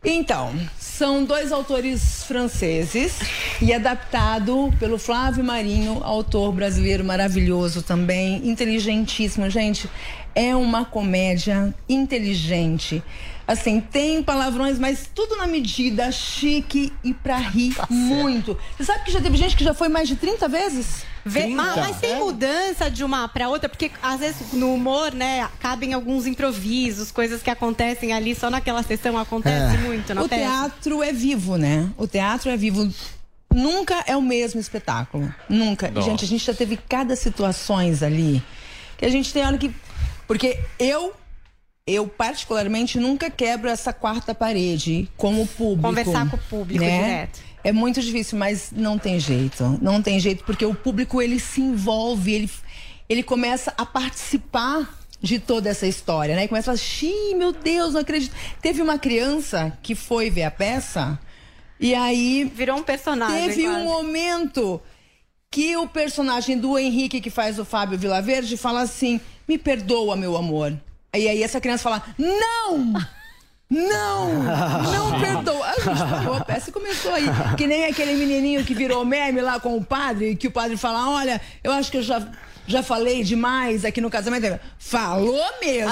Então, são dois autores franceses e adaptado pelo Flávio Marinho, autor brasileiro maravilhoso também, inteligentíssimo. Gente, é uma comédia inteligente. Assim, tem palavrões, mas tudo na medida, chique e pra rir muito. Você sabe que já teve gente que já foi mais de 30 vezes? Vê- mas, mas tem É. mudança de uma pra outra, porque às vezes no humor, né, cabem alguns improvisos, coisas que acontecem ali só naquela sessão acontece muito na o peça. teatro é vivo, né? O teatro é vivo. Nunca é o mesmo espetáculo. Nunca. Não. Gente, a gente já teve cada situações ali que a gente tem hora que. Porque eu. Eu, particularmente, nunca quebro essa quarta parede com o público. Conversar com o público né? direto. É muito difícil, mas não tem jeito. Não tem jeito, porque o público ele se envolve, ele, ele começa a participar de toda essa história, né? E começa a falar, xiii, meu Deus, não acredito. Teve uma criança que foi ver a peça e aí Virou um personagem. teve quase. um momento que o personagem do Henrique, que faz o Fábio Vilaverde, fala assim: me perdoa, meu amor. E aí essa criança fala: não! Não! Não perdoa! A gente parou a peça e começou aí. Que nem aquele menininho que virou meme lá com o padre, que o padre fala: olha, eu acho que eu já. Já falei demais aqui no casamento. Falou mesmo.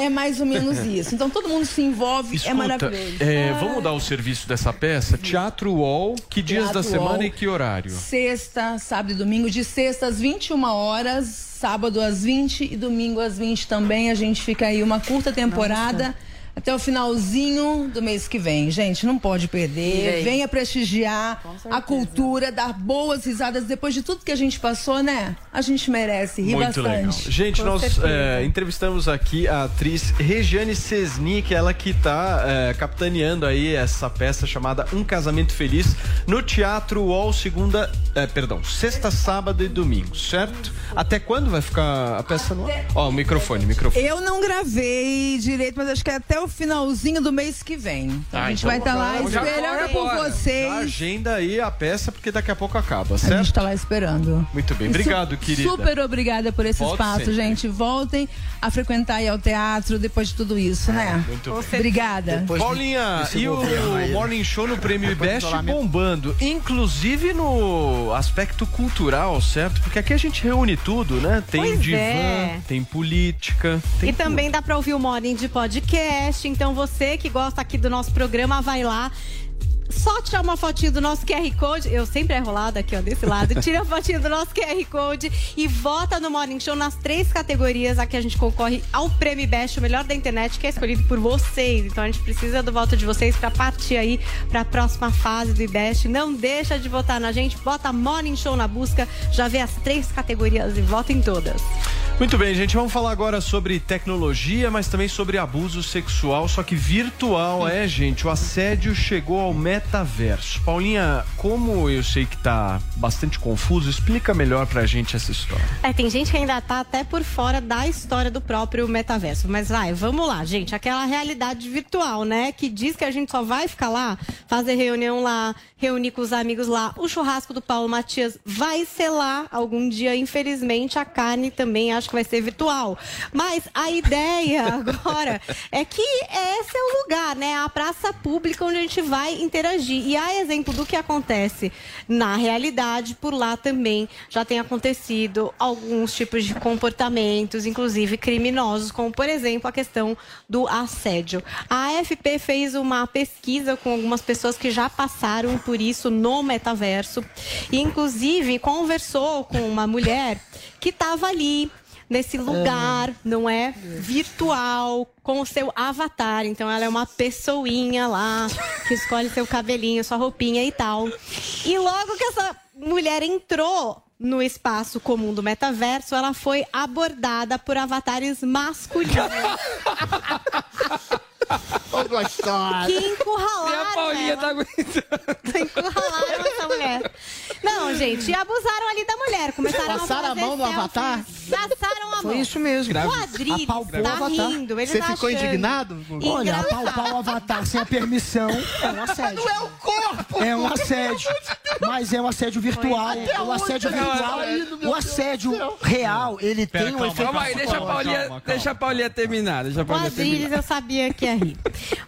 É mais ou menos isso. Então todo mundo se envolve, é Escuta, maravilhoso. é, vamos dar o serviço dessa peça? Teatro UOL, que dias da Teatro semana UOL. e que horário? Sexta, sábado e domingo, de sexta às 21 horas, sábado às 20 e domingo às 20 também. A gente fica aí uma curta temporada. Até o finalzinho do mês que vem. Gente, não pode perder. Venha prestigiar a cultura, dar boas risadas. Depois de tudo que a gente passou, né? A gente merece rir Muito bastante. legal. Gente, Com nós é, entrevistamos aqui a atriz Regiane Sesnick, ela que está capitaneando aí essa peça chamada Um Casamento Feliz no Teatro UOL, segunda, é, perdão, sexta, sábado e domingo, certo? Até quando vai ficar a peça no ar? Ó, o microfone, microfone. Eu não gravei direito, mas acho que é até o finalzinho do mês que vem. Então Ah, a gente então vai estar lá vamos já esperando por Já vocês. agenda aí a peça, porque daqui a pouco acaba, A certo? gente tá lá esperando. Muito bem, obrigado, su- querida. Super obrigada por esse Volte espaço, sempre. gente. Voltem a frequentar aí ao teatro depois de tudo isso, né? Muito bem. Obrigada. Paulinha, desse e o né? Morning Show no Prêmio Depois Best bombando, inclusive no aspecto cultural, certo? Porque aqui a gente reúne tudo, né? Tem Pois divã, é. tem política, tem E também dá pra ouvir o Morning de podcast. Então você que gosta aqui do nosso programa, vai lá. Só tirar uma fotinho do nosso QR Code. Eu sempre é rolada aqui, ó, desse lado. [laughs] Tira a fotinho do nosso QR Code e vota no Morning Show nas três categorias. Aqui a gente concorre ao Prêmio Best, o melhor da internet, que é escolhido por vocês. Então a gente precisa do voto de vocês pra partir aí pra próxima fase do IBEST. Não deixa de votar na gente. Bota Morning Show na busca. Já vê as três categorias e vota em todas. Muito bem, gente, vamos falar agora sobre tecnologia, mas também sobre abuso sexual, só que virtual, é, gente? O assédio chegou ao metaverso. Paulinha, como eu sei que tá bastante confuso, explica melhor pra gente essa história. É, tem gente que ainda tá até por fora da história do próprio metaverso. Mas vai, vamos lá, gente. Aquela realidade virtual, né? Que diz que a gente só vai ficar lá, fazer reunião lá, reunir com os amigos lá. O churrasco do Paulo Matias vai ser lá algum dia, infelizmente. A carne também acho que vai ser virtual. Mas a ideia [laughs] agora é que esse é o lugar, né? A praça pública onde a gente vai interagir. E há exemplo do que acontece na realidade, por lá também já tem acontecido alguns tipos de comportamentos, inclusive criminosos, como por exemplo a questão do assédio. A AFP fez uma pesquisa com algumas pessoas que já passaram por isso no metaverso e inclusive conversou com uma mulher que estava ali nesse lugar, não é? Virtual, com o seu avatar. Então ela é uma pessoinha lá que escolhe seu cabelinho, sua roupinha e tal. E logo que essa mulher entrou no espaço comum do metaverso, ela foi abordada por avatares masculinos. [laughs] Ô, gostosa. Que encurralaram. E a Paulinha ela. tá aguentando. Encurralaram essa mulher. Não, gente, e abusaram ali da mulher. Começaram Passaram a a mão no selfies. avatar? Passaram a mão. Foi isso mesmo. O Adriles tá avatar. rindo. Eles Você ficou achando. indignado? Olha, apalpar o avatar sem a permissão é um assédio. Não é o corpo! É um assédio. Mas é um assédio virtual. Até O assédio virtual. tá O assédio real, ele Pera, tem um calma, efeito. Calma aí, deixa a Paulinha, calma, calma. deixa a Paulinha terminar. Deixa a O Paulinha Adriles terminar. eu sabia que ia rir.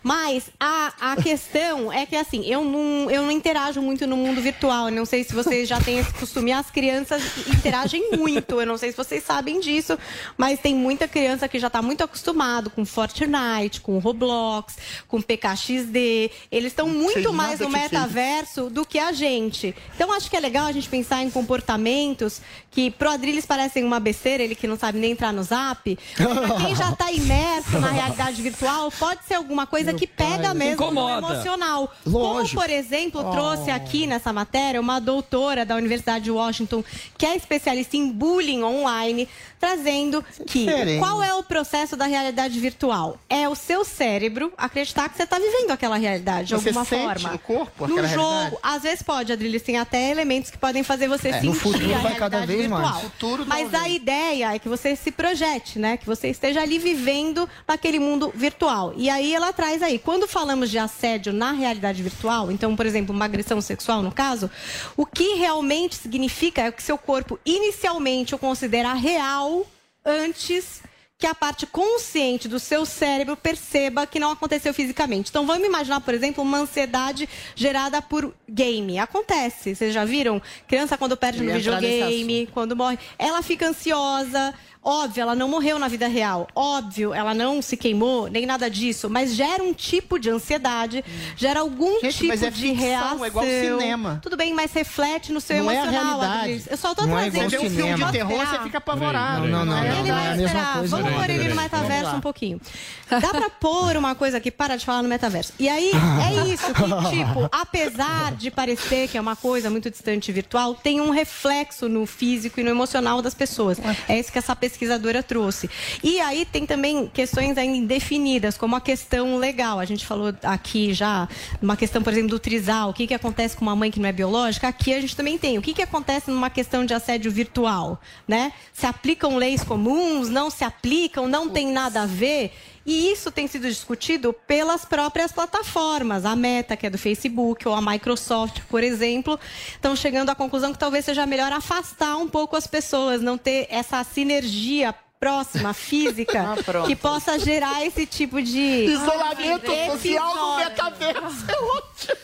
Mas a, a questão é que, assim, eu não, eu não interajo muito no mundo virtual. Eu não sei se vocês já têm esse costume. As crianças interagem muito. Eu não sei se vocês sabem disso. Mas tem muita criança que já está muito acostumado com Fortnite, com Roblox, com PKXD. Eles estão muito mais no metaverso do que a gente. Então acho que é legal a gente pensar em comportamentos que pro Adriles parecem uma besteira, ele que não sabe nem entrar no zap. Mas pra quem já tá imerso na realidade virtual, pode ser alguma coisa que pega mesmo no Incomoda. emocional. Lógico. Como, por exemplo, trouxe aqui nessa matéria uma doutora da Universidade de Washington, que é especialista em bullying online, trazendo que diferente. qual é o processo da realidade virtual? É o seu cérebro acreditar que você está vivendo aquela realidade de Você alguma forma. no corpo No jogo, realidade? às vezes pode, Adriles, tem até elementos que podem fazer você É, sentir no futuro vai cada vez mais. virtual. Futuro, Mas a ideia é que você se projete, né? Que você esteja ali vivendo naquele mundo virtual. E aí ela traz aí, quando falamos de assédio na realidade virtual, então, por exemplo, uma agressão sexual no caso, o que realmente significa é que seu corpo inicialmente o considera real antes que a parte consciente do seu cérebro perceba que não aconteceu fisicamente. Então vamos imaginar, por exemplo, uma ansiedade gerada por game. Acontece. Vocês já viram? Criança quando perde no videogame, quando morre, ela fica ansiosa. Óbvio, ela não morreu na vida real. Óbvio, ela não se queimou, nem nada disso. Mas gera um tipo de ansiedade, gera algum Gente, tipo mas é de ficção, reação. é igual cinema. Tudo bem, mas reflete no seu Não é a emocional, realidade. Adriles. Eu só tô Não é trazendo. igual Você vê um filme de terror, você fica apavorado. Não, não, não, Ele não, vai é a mesma esperar. coisa. Vamos pôr ele no metaverso um pouquinho. Dá pra pôr uma coisa aqui, para de falar no metaverso. E aí, é isso que, [laughs] tipo, apesar de parecer que é uma coisa muito distante virtual, tem um reflexo no físico e no emocional das pessoas. É isso que essa pesquisadora trouxe. E aí tem também questões ainda indefinidas, como a questão legal. A gente falou aqui já, uma questão, por exemplo, do trisal. O que, que acontece com uma mãe que não é biológica? Aqui a gente também tem. O que, que acontece numa questão de assédio virtual? Né? Se aplicam leis comuns, não se aplicam, não tem nada a ver. E isso tem sido discutido pelas próprias plataformas. A Meta, que é do Facebook, ou a Microsoft, por exemplo, estão chegando à conclusão que talvez seja melhor afastar um pouco as pessoas, não ter essa sinergia próxima, física, [laughs] que possa gerar esse tipo de Isolamento social no metaverso é ótimo.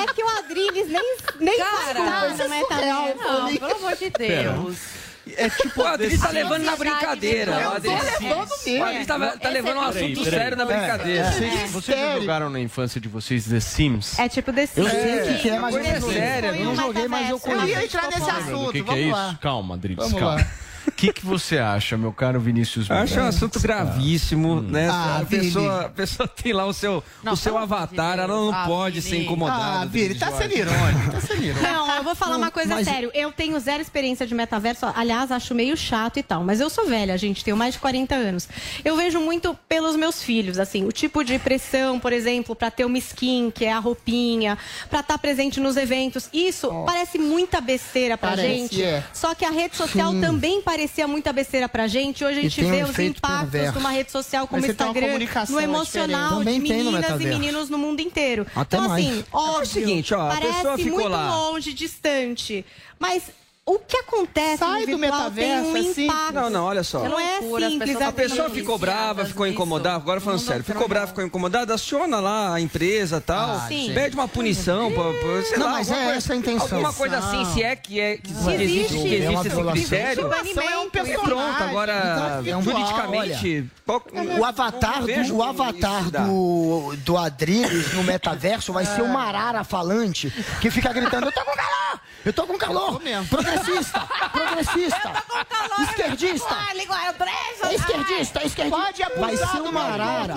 É que o Adriles nem, nem Cara, faz no metaverso. Não, pelo amor de Deus. É tipo O Adri tá levando na brincadeira. O Adri, Eu tô levando mesmo. o Adri tá, tá levando um é assunto Peraí, sério na peraí. brincadeira. Vocês, vocês já Sério? jogaram na infância de vocês The Sims? É tipo desse Eu sei o que, que é, mas eu coisa não joguei. séria, Eu não joguei, mas eu Eu conheço. ia entrar nesse assunto, é vamos lá. Calma, Vamos calma. O que, que você acha, meu caro Vinícius? Eu acho um assunto gravíssimo, né? Ah, a, pessoa, a pessoa tem lá o seu, Não, o seu avatar, ela não Ah, pode Vini. ser incomodada. Ah, Vini, tá sendo irônico, tá sendo irônico. Não, eu vou falar uma coisa mas- sério. Eu tenho zero experiência de metaverso. Aliás, acho meio chato e tal. Mas eu sou velha, gente. Tenho mais de 40 anos. Eu vejo muito pelos meus filhos, assim. O tipo de pressão, por exemplo, pra ter uma skin, que é a roupinha. Pra estar presente nos eventos. Isso parece muita besteira pra Parece, gente. é. Só que a rede social Sim. também parecia muita besteira pra gente. Hoje a gente tem um vê os impactos perverso. de uma rede social como o Instagram no emocional de meninas e meninos no mundo inteiro. Até então, mais. assim, óbvio, seguinte, ó, a parece pessoa ficou muito lá. longe, distante. Mas o que acontece Sai no do tem um metaverso, assim. Não, não, olha só. Não é simples. A pessoa ficou brava, ficou incomodada. Agora falando sério, ficou brava, ficou incomodada, aciona lá a empresa e tal. sim. Pede uma punição, pra, pra- sei Não, lá, mas é coisa- essa a intenção. Alguma coisa assim, se é que, é, que, Existe. existe, que É existe esse critério. É um personagem. Pronto, agora, Então, juridicamente... qual- O avatar, do, o avatar do, do Adriles no metaverso vai ser uma arara falante que fica gritando: Eu tô com calor! Eu tô com calor! Progressista! Progressista! Esquerdista! Esquerdista, esquerdista. Pode abusar vai ser do uma arara.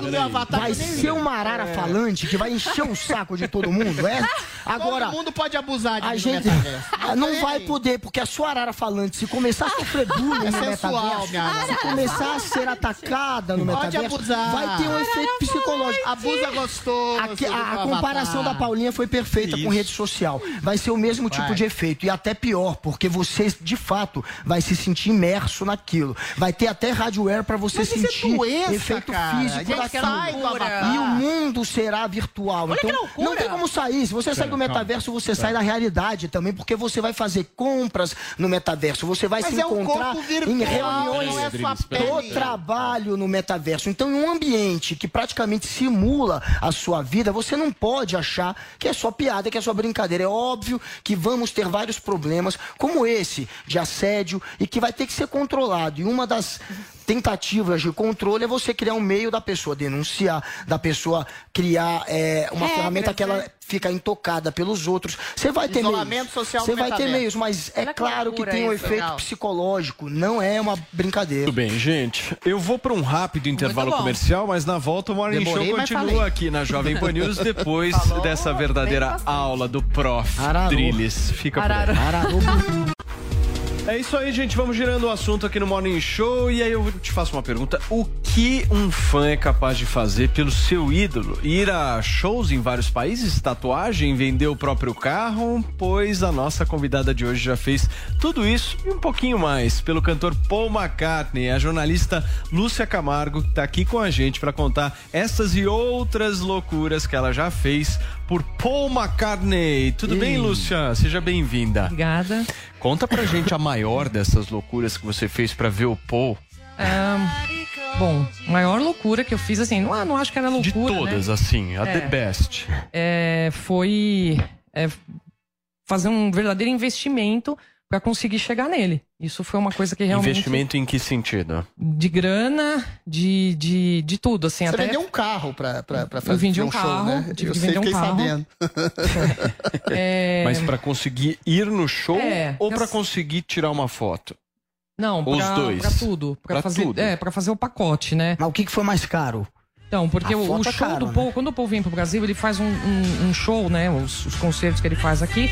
Vai ser uma arara falante que vai encher o saco de todo mundo. É? [laughs] Agora, Todo mundo pode abusar de a gente [laughs] não vai poder, porque a sua arara falante, se começar a sofrer [laughs] bullying É no metaverso, se começar a ser atacada no metaverso, vai ter um efeito psicológico. Abusa gostoso. A, comparação da. Paulinha foi perfeita com rede social. Vai ser o mesmo tipo Vai. de efeito. E até pior, porque você, de fato, vai se sentir imerso naquilo. Vai ter até hardware para você Mas isso é sentir doença, efeito cara. físico Gente, avatar. E o mundo será virtual. Olha que então, loucura. não tem como sair. Se você sai do metaverso, você sai da realidade também, porque você vai fazer compras no metaverso. Você vai Mas se é encontrar em reuniões é do trabalho no metaverso. Então, em um ambiente que praticamente simula a sua vida, você não pode achar que é só piada, que é só brincadeira. É óbvio que vamos ter vários problemas, como esse, de assédio, e que vai ter que ser controlado. E uma das tentativas de controle é você criar um meio da pessoa denunciar, da pessoa criar é, uma Regras, ferramenta que ela né? fica intocada pelos outros. Você vai ter Isolamento meios. social Você vai ter meios, mas é Olha que claro que loucura tem um isso, efeito legal. psicológico. Não é uma brincadeira. Tudo bem, gente. Eu vou para um rápido intervalo comercial, mas na volta o Morning Demorei, Show continua falei. aqui na Jovem Pan News depois [laughs] Falou dessa verdadeira aula do Prof. Ararô. Drilis. Fica por aí. [laughs] É isso aí, gente. Vamos girando o assunto aqui no Morning Show. E aí eu te faço uma pergunta: o que um fã é capaz de fazer pelo seu ídolo? Ir a shows em vários países, tatuagem, vender o próprio carro? Pois a nossa convidada de hoje já fez tudo isso e um pouquinho mais pelo cantor Paul McCartney. A jornalista Lúcia Camargo está aqui com a gente para contar essas e outras loucuras que ela já fez por Paul McCartney. Tudo Ei. bem, Lúcia? Seja bem-vinda. Obrigada. Conta pra gente a maior dessas loucuras que você fez pra ver o Paul. Ahn, bom, maior loucura que eu fiz, assim, não, não acho que era loucura. De todas, né? assim, a É. the best. É, foi é, fazer um verdadeiro investimento para conseguir chegar nele. Isso foi uma coisa que realmente. Investimento em que sentido? De grana, de, de, de tudo, assim. Você até... vendeu um carro pra fazer Eu vendi um show, carro, né? tive Eu sei, vender um fiquei carro. sabendo. [laughs] É, Mas pra conseguir ir no show É, ou pra conseguir tirar uma foto? Não, Os pra, dois. pra tudo. Pra, Pra fazer, tudo. É, pra fazer o pacote, né? Mas o que, que foi mais caro? Então, porque o, o é show caro, do né? Paul, quando o Paul vem pro Brasil, ele faz um, um- um show, né? Os, os concertos que ele faz aqui,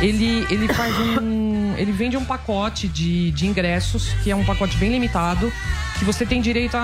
ele, ele faz um. Ele vende um pacote de, de ingressos, que é um pacote bem limitado, que você tem direito a,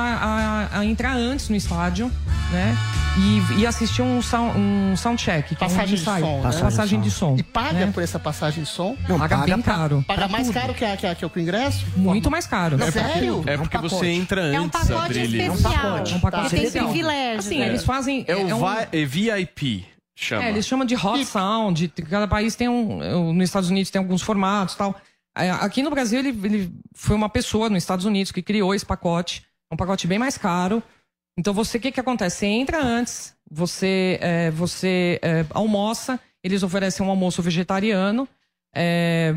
a- a entrar antes no estádio, né? E, e assistir um, sound, um soundcheck, que Passagem é um de som, né? Passagem de som. E paga né? por essa passagem de som? Não, paga bem caro. Paga mais tudo. caro que, a, que, a, que o ingresso? Muito mais caro. Não, sério? É porque você entra É um antes, pacote Adrilho. especial. É um pacote que tem especial. privilégio. Assim, né? eles fazem. É o um- vi- é VIP, chama. É, eles chamam de hot sound. Cada país tem um. Nos Estados Unidos tem alguns formatos e tal. Aqui no Brasil, ele, ele foi uma pessoa nos Estados Unidos que criou esse pacote. É um pacote bem mais caro. Então, você, o que, que acontece? Você entra antes, você, é, você é, almoça, eles oferecem um almoço vegetariano, é,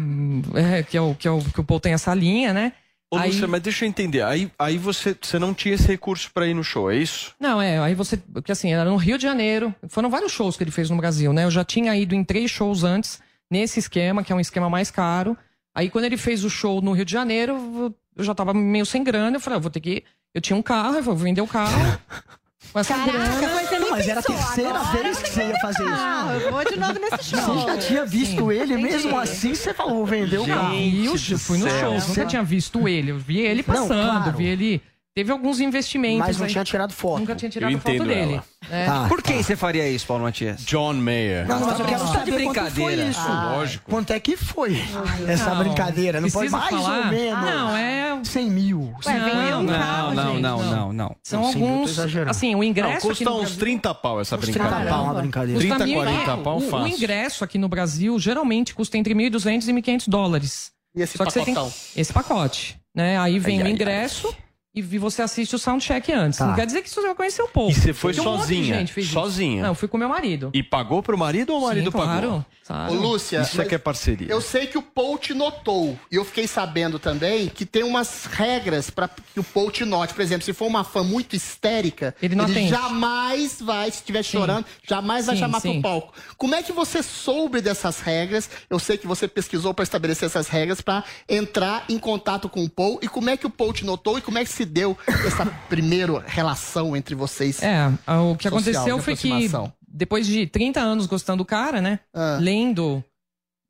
é, que, é o, que, é o, que o Paul tem essa linha, né? Ô, Aí- Lúcia, mas deixa eu entender. Aí, aí você, você não tinha esse recurso pra ir no show, é isso? Não, é, aí você. Porque assim, era no Rio de Janeiro. Foram vários shows que ele fez no Brasil, né? Eu já tinha ido em três shows antes, nesse esquema, que é um esquema mais caro. Aí quando ele fez o show no Rio de Janeiro, eu já tava meio sem grana. Eu falei, ah, vou ter que. Eu tinha um carro, eu vou vender o carro. [laughs] Com essa Caraca, grana. mas você nem Mas era a terceira agora vez que você ia fazer isso. Ah, eu vou de novo nesse show. Você já tinha visto ele, entendi. mesmo assim você falou, vendeu o carro. E eu fui no show, nunca tinha visto ele. Eu vi ele Não, passando, claro. vi ele. Teve alguns investimentos. Mas não aí. tinha tirado foto. Nunca tinha tirado Eu foto entendo dele. ela. né? Tá. Por que você faria isso, Paulo Matias? John Mayer. Não, mas eu quero Tá de saber quanto foi brincadeira. isso. Ah, lógico. Quanto é que foi essa Não, brincadeira? Não foi preciso mais falar? ou menos? Não, é. 100 mil. Ué, Não, Não, gente. não, não, não. São Não, alguns. Assim, o Não, ingresso. aqui custa uns Brasil- 30 pau essa 30 brincadeira. pau uma brincadeira. Custa 30, mil- 40 pau o, o fácil. ingresso aqui no Brasil geralmente custa entre 1.200 e 1.500 dólares. E esse Só que você tem pacotão? esse pacote, né? Aí vem Ai, o ai, ingresso e você assiste o soundcheck antes. Tá. Não quer dizer que você vai conhecer o povo. E você foi Porque um sozinha? gente fez isso. Sozinha? Não, eu fui com meu marido. E pagou pro marido ou o marido Sim, pagou? claro. Ô, claro. Lúcia, Isso é que é parceria. eu sei que o Paul te notou. E eu fiquei sabendo também que tem umas regras para que o Paul te note. Por exemplo, se for uma fã muito histérica, Ele não atende. jamais vai, se estiver chorando, jamais vai Sim, chamar sim. pro palco. Como é que você soube dessas regras? Eu sei que você pesquisou para estabelecer essas regras para entrar em contato com o Paul. E como é que o Paul te notou e como é que se deu essa primeira relação entre vocês? É, o que Social, aconteceu foi que aproximação. Depois de 30 anos gostando do cara, né? Ah. Lendo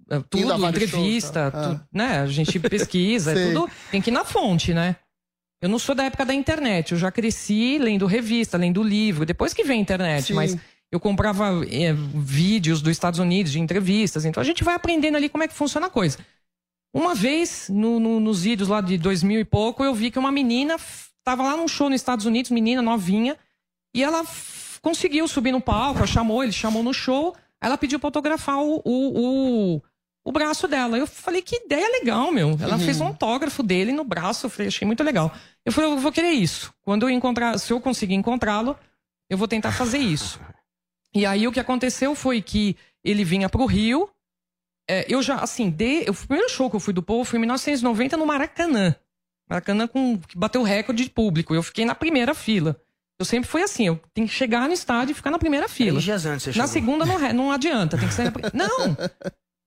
a tudo, entrevista, tá? tu- né? A gente [laughs] pesquisa, é tudo. Tem que ir na fonte, né? Eu não sou da época da internet, eu já cresci lendo revista, lendo livro, depois que vem a internet, Sim. mas eu comprava eh, vídeos dos Estados Unidos de entrevistas, então a gente vai aprendendo ali como é que funciona a coisa. Uma vez, no- no- nos vídeos lá de 2000 e pouco, eu vi que uma menina f- tava lá num show nos Estados Unidos, menina novinha, e ela conseguiu subir no palco, ela chamou, ele chamou no show, ela pediu pra autografar o, o, o, o braço dela. Eu falei, que ideia legal, meu. Ela fez um autógrafo dele no braço, eu falei, achei muito legal. Eu falei, eu vou querer isso. Quando eu encontrar, se eu conseguir encontrá-lo, eu vou tentar fazer isso. E aí o que aconteceu foi que ele vinha pro Rio. é, eu já, assim, de, o primeiro show que eu fui do Povo foi em 1990 no Maracanã. Maracanã com, que bateu recorde de público. Eu fiquei na primeira fila. Eu sempre fui assim, eu tenho que chegar no estádio e ficar na primeira fila. Três dias antes você Na chegou. segunda não, não adianta, tem que ser na [laughs] Não!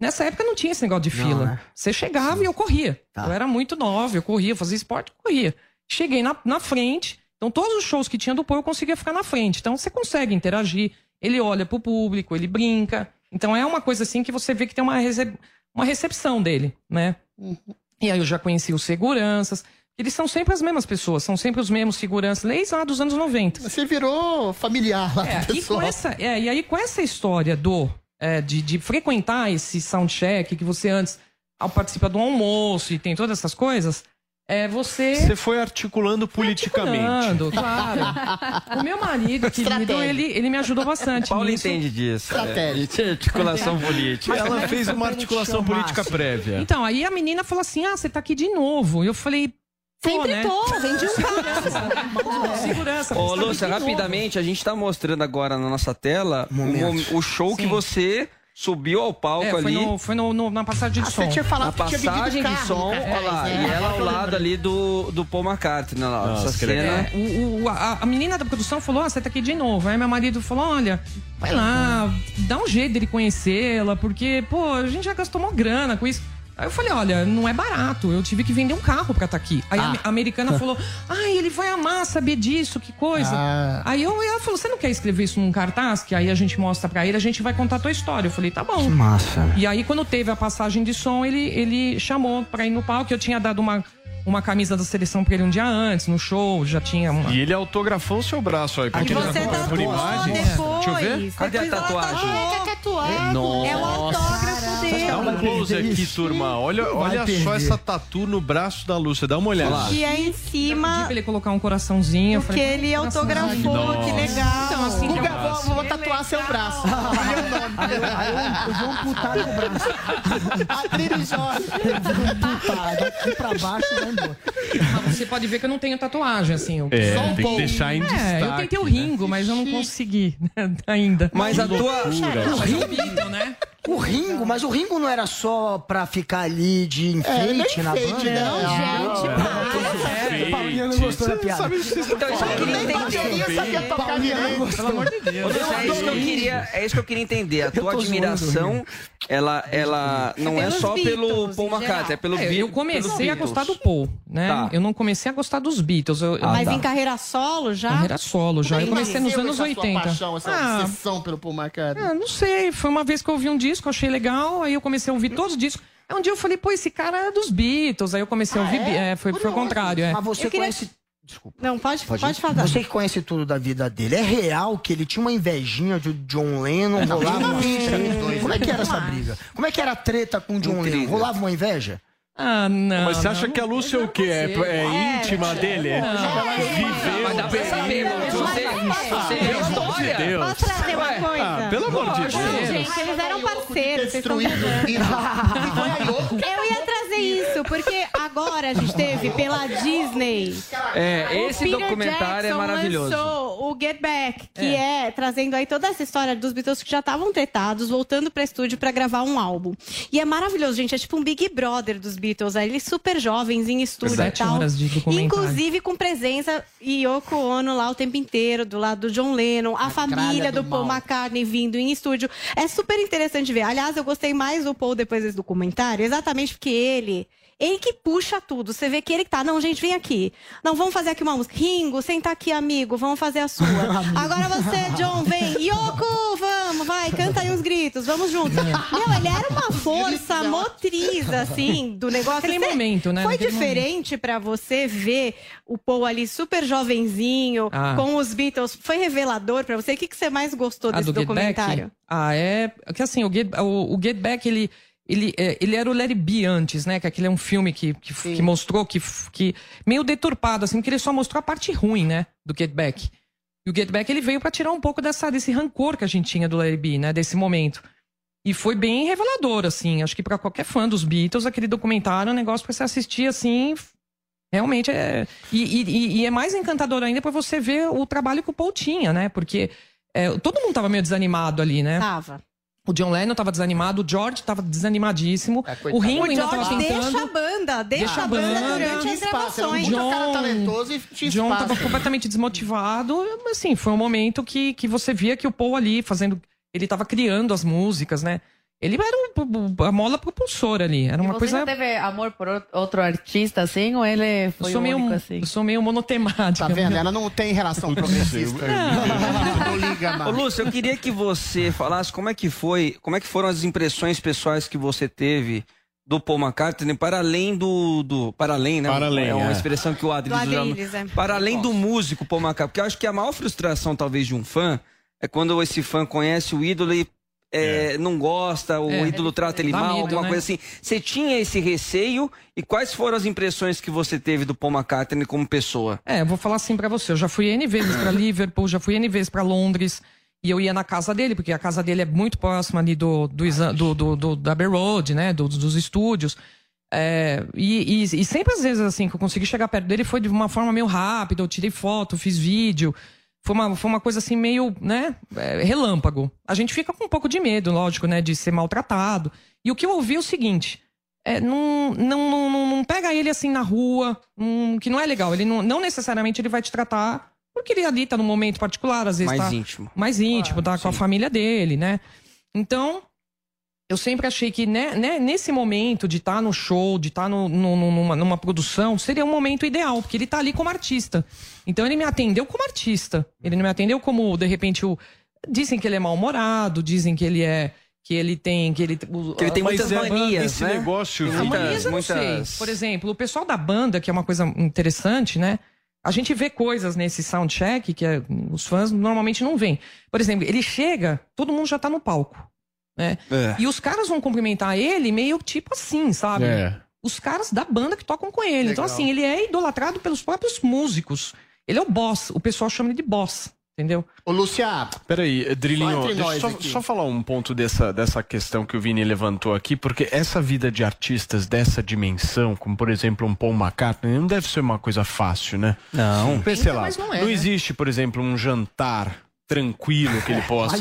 Nessa época não tinha esse negócio de Não, fila. né? Você chegava e eu corria. Tá. Eu era muito nova, eu corria, eu fazia esporte, eu corria. Cheguei na, na frente, então todos os shows que tinha do Paul eu conseguia ficar na frente. Então você consegue interagir, ele olha pro público, ele brinca. Então é uma coisa assim que você vê que tem uma, recep- uma recepção dele, né? E aí eu já conheci os seguranças. Eles são sempre as mesmas pessoas, são sempre os mesmos seguranças, desde lá dos anos 90. Você virou familiar lá É, e, pessoal. com essa, é, e aí com essa história do é, de, de frequentar esse soundcheck que você antes ao participar do almoço e tem todas essas coisas, é você Você foi articulando politicamente. Articulando, claro. O meu marido, querido, ele, ele me ajudou bastante. Paulo nisso. entende disso. Estratégia. É, articulação política. Ela fez uma articulação política prévia. Então, aí a menina falou assim: ah, você tá aqui de novo. E eu falei. Sempre né? tô, vendi um carro. Segurança. Ô, tá Lúcia, rapidamente, a gente tá mostrando agora na nossa tela o, o show que Sim. você subiu ao palco É, foi, ali. no, foi no, no- na passagem de Ah, som. você tinha falado Na que passagem de carro, som, É, olha lá, e ela ao lado ali do, do Paul McCartney, né, lá, Nossa, essa que cena. É, o, o- a, a menina da produção falou: ah, você tá aqui de novo. Aí meu marido falou: olha, vai lá, dá um jeito dele conhecê-la, porque, pô, a gente já gastou uma grana com isso. Aí eu falei, olha, não é barato, eu tive que vender um carro pra estar aqui. Aí a, a americana falou, ai, ele vai amar saber disso, que coisa. Ah. Aí eu, ela falou, você não quer escrever isso num cartaz? Que aí a gente mostra pra ele, a gente vai contar a tua história. Eu falei, tá bom. Que massa. E aí, quando teve a passagem de som, ele, ele chamou pra ir no palco. Eu tinha dado uma, uma camisa da seleção pra ele um dia antes, no show, já tinha uma. E ele autografou o seu braço aí. Porque você ele tatuou por imagem. depois. Deixa eu ver. Cadê a tatuagem? É, tatuado. Nossa. É o autógrafo dele. Dá um close aqui, turma. Olha, olha só essa tatu no braço da Lúcia. Dá uma olhada. E aí em Eu pedi cima pra ele colocar um coraçãozinho. Porque falei, ele "Ah, um coraçãozinho." autografou, que legal. Então, assim, Guga, que eu- vou, vou tatuar seu braço. Eu vou amputar o braço. Adriano Jorge. Eu vou amputar. Daqui pra baixo vai embora. Ah, Você pode ver que eu não tenho tatuagem, assim. Eu... É, Só um tem que pouco. deixar em É, eu destaque, tentei o né? Ringo, mas eu não consegui né, ainda. Mas a tua. O Mas é o Ringo, né? O Ringo, mas o Ringo não era só pra ficar ali de enfeite É, na enfeite, banda? né? Não, gente, É, Paulinha não gostou da piada. Então, queria entender. Paulinha não gostou. Pelo amor de Deus. É isso que eu queria, é isso que eu queria entender. A tua admiração, ela, ela não é pelos só pelo Beatles, Paul McCartney, é pelo É, Beat- eu comecei a Beatles. gostar do Paul, né? Tá. Eu não comecei a gostar dos Beatles. Ah, Mas tá. em carreira solo já? carreira solo já. Eu Como comecei nos anos essa sua 80. paixão, essa Ah, obsessão pelo Paul McCartney? Ah, não sei, foi uma vez que eu ouvi um disco, achei legal, aí eu comecei a ouvir todos os discos. Aí um dia eu falei, pô, esse cara é dos Beatles. Aí eu comecei a ouvir. é? foi, foi o contrário, é. Mas você Eu queria- conhece. Desculpa. Não, pode, pode, ir? falar. Você que conhece tudo da vida dele. É real que ele tinha uma invejinha de John Lennon, rolava uma treta. Como é que era essa briga? Como é que era a treta com o John Lennon? Rolava uma inveja? Ah, não. Mas você acha não. que a Lúcia é o quê? É, é íntima dele? É? Viveu Mas dá pra saber, mano. Se você, se você vê a Pelo amor de história. Deus. Posso trazer uma coisa? Ah, pelo amor de Não, Deus. gente, eles eram parceiros. Vocês estão Destruído. viajando. [laughs] Eu ia isso, porque agora a gente teve pela Disney. É, esse documentário é Jackson maravilhoso. lançou o Get Back, que é. trazendo aí toda essa história dos Beatles que já estavam tretados, voltando para estúdio para gravar um álbum. E é maravilhoso, gente. É tipo um Big Brother dos Beatles. Aí eles super jovens em estúdio Sete e tal. horas de. Inclusive com presença e Yoko Ono lá o tempo inteiro, do lado do John Lennon, a, família do, do Paul mal. McCartney vindo em estúdio. É super interessante ver. Aliás, eu gostei mais do Paul depois desse documentário, exatamente porque ele. Ele que puxa tudo. Você vê que ele que tá. Não, gente, vem aqui. Não, vamos fazer aqui uma música. Ringo, senta aqui, amigo. Vamos fazer a sua. [laughs] Agora você, John, vem. [laughs] Yoko, vamos, vai, canta aí uns gritos. Vamos juntos. Meu, ele era uma força motriz, assim, do negócio. Naquele Você- momento, né? Foi Naquele diferente pra você ver o Paul ali super jovenzinho, Ah. com os Beatles. Foi revelador pra você? O que, que você mais gostou Ah, desse do documentário? Ah, é. Que assim, o Get, o, o Get Back, ele. Ele, é, ele era o It Be antes, né? Que aquele é um filme que, que, que mostrou que, que. meio deturpado, assim, porque ele só mostrou a parte ruim, né? Do Get Back. E o Get Back ele veio pra tirar um pouco dessa, desse rancor que a gente tinha do It Be, né? Desse momento. E foi bem revelador, assim. Acho que pra qualquer fã dos Beatles, aquele documentário é um negócio pra você assistir, assim. Realmente é. E, e- e é mais encantador ainda pra você ver o trabalho que o Paul tinha, né? Porque é, todo mundo tava meio desanimado ali, né? Tava. O John Lennon tava desanimado, o George tava desanimadíssimo. coitado. o Ringo O ainda George tava tentando. deixa a banda, deixa, Deixa a banda banda. durante as um gravações. puta cara talentoso e tinha John espaço. tava completamente desmotivado. mas, Assim, foi um momento que, que você via que o Paul ali fazendo. Ele tava criando as músicas, né? Ele era o- a mola propulsora ali. Era uma Você coisa. já teve amor por out- outro artista assim ou ele Eu foi sou, o meio, único assim? eu sou meio monotemática. Tá vendo? Ela não tem relação progressista. não liga Ô, mais. Lúcio, eu queria que você falasse como é que foi, como é que foram as impressões pessoais que você teve do Paul McCartney para além do. do para além, né? Para além, é uma é. expressão que o Adriles usa. Adriles, é. Para além do músico Paul McCartney. Porque eu acho que a maior frustração, talvez, de um fã é quando esse fã conhece o ídolo e. é, Não gosta, o É. ídolo trata ele Dá mal, medo, alguma né? coisa assim. Você tinha esse receio e quais foram as impressões que você teve do Paul McCartney como pessoa? É, eu vou falar assim pra você. Eu já fui N vezes pra [laughs] Liverpool, já fui N vezes pra Londres. E eu ia na casa dele, porque a casa dele é muito próxima ali do, do, do, do, do- da Abbey Road, né? do- dos estúdios. É, e, e, e sempre às vezes assim que eu consegui chegar perto dele foi de uma forma meio rápida. Eu tirei foto, fiz vídeo. Foi uma, foi uma coisa assim meio, né, é, relâmpago. A gente fica com um pouco de medo, lógico, né, de ser maltratado. E o que eu ouvi é o seguinte: é, não, não, não, não, pega ele assim na rua, hum, que não é legal. Ele não, não necessariamente ele vai te tratar porque ele ali tá num momento particular, às vezes Mais tá íntimo. mais íntimo, tá com a família dele, né? Então, eu sempre achei que né, né, nesse momento de estar no show, de estar no- no- numa, numa produção, seria um momento ideal, porque ele tá ali como artista. Então ele me atendeu como artista. Ele não me atendeu como, de repente, o. Dizem que ele é mal-humorado, dizem que ele é. Que ele tem. Que ele, Que ele tem Mas muitas é, manias, esse né? negócio, Vini, manias eu não muitas- sei. Por exemplo, o pessoal da banda, que é uma coisa interessante, né? A gente vê coisas nesse soundcheck que é- os fãs normalmente não veem. Por exemplo, ele chega, todo mundo já tá no palco. Né? É. E os caras vão cumprimentar ele meio tipo assim, sabe? É. Os caras da banda que tocam com ele. Então, assim, ele é idolatrado pelos próprios músicos. Ele é o boss. O pessoal chama ele de boss. Entendeu? Ô, Luciano, Peraí, Só Drilinho, deixa só, só falar um ponto dessa, dessa questão que o Vini levantou aqui, porque essa vida de artistas dessa dimensão, como por exemplo um Paul McCartney, não deve ser uma coisa fácil, né? Não. Porque, sei lá, mas não é, não né? existe, por exemplo, um jantar tranquilo que ele possa.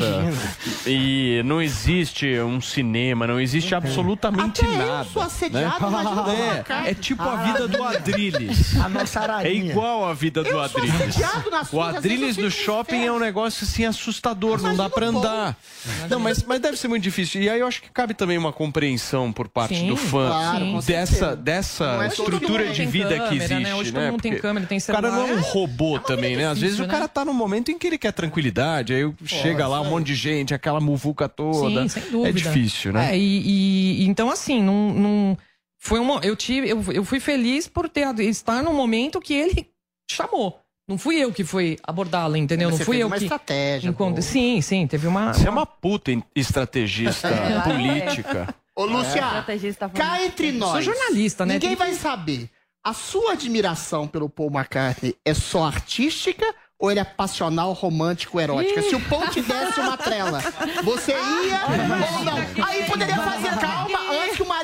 e não existe um cinema, não existe absolutamente Até eu nada. sou assediado, o Paul É, é tipo a vida do Adrilles. [laughs] A nossa É igual a vida do Eu sou Adrilles. O Adrilles eu no fico shopping é um negócio assim assustador, não dá o andar. Não, mas, mas deve ser muito difícil. E aí eu acho que cabe também uma compreensão por parte Sim, do fã claro, dessa, dessa é estrutura de vida que câmera, existe. né? Hoje todo né? mundo tem Porque câmera, tem O cara não é um celular. robô também, né? Às vezes o cara né? tá num momento em que ele quer tranquilidade, aí chega lá um monte de gente, aquela muvuca toda. Sim, sem dúvida. É difícil, né? É, e, e- então, assim, não, não- foi uma, eu tive, eu, eu fui feliz por ter estar no momento que ele [laughs] chamou. Não fui eu que fui abordá-la, entendeu? Você não fui eu uma que estratégia. Sim, sim, teve uma. Você é uma puta estrategista [laughs] política. Ô, Luciano, Estrategista cá entre nós. Sou jornalista, né? Ninguém Tem vai saber. A sua admiração pelo Paul McCartney é só artística ou ele é passional, romântico, erótica? Se o Paul te desse uma trela, você ia ou não? Aí poderia fazer calma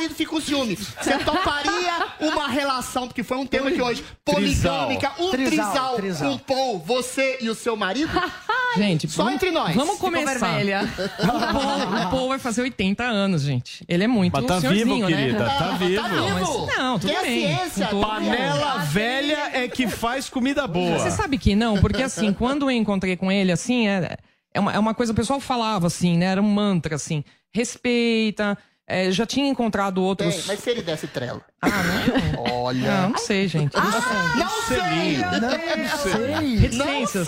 marido fique com ciúme. Você toparia uma relação, porque foi um tema que hoje, [laughs] poligâmica, um Trisal, um Paul, você e o seu marido? [laughs] Gente, Só vamos- entre nós. Vamos Ficou começar. vermelha. O Paul, o Paul vai fazer 80 anos, gente. Ele é muito Mas tá vivo, né? querida, tá vivo. Tá vivo. Mas- não, tudo bem. ciência, Panela velha é que faz comida boa. Você sabe que não, porque assim, [laughs] quando eu encontrei com ele, assim, é, é, uma, é uma coisa, o pessoal falava assim, né? Era um mantra, assim, respeita. É, já tinha encontrado outros. Tem, mas se ele desse trela? Ah, não. Olha. Não, não sei, gente. Não sei. Não sei! Sei. Reticências.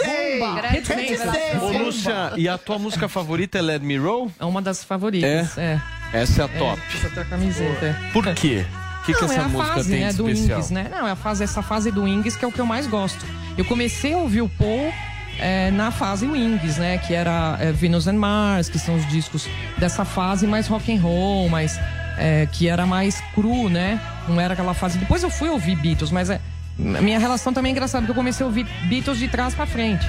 Reticências. Ô, Lúcia, e a tua música favorita é Let Me Roll? É uma das favoritas. É. Essa é a top. Essa tua camiseta. é. Por quê? O que, que Não, essa é a música fase, tem de né, do especial? Wings, né? Não, é a fase, essa fase do Wings que é o que eu mais gosto. Eu comecei a ouvir o Paul é, na fase Wings, né? Que era é, Venus and Mars, que são os discos dessa fase mais rock and roll, mais é, que era mais cru, né? Não era aquela fase. Depois eu fui ouvir Beatles, mas é, a minha relação também é engraçada, porque eu comecei a ouvir Beatles de trás pra frente.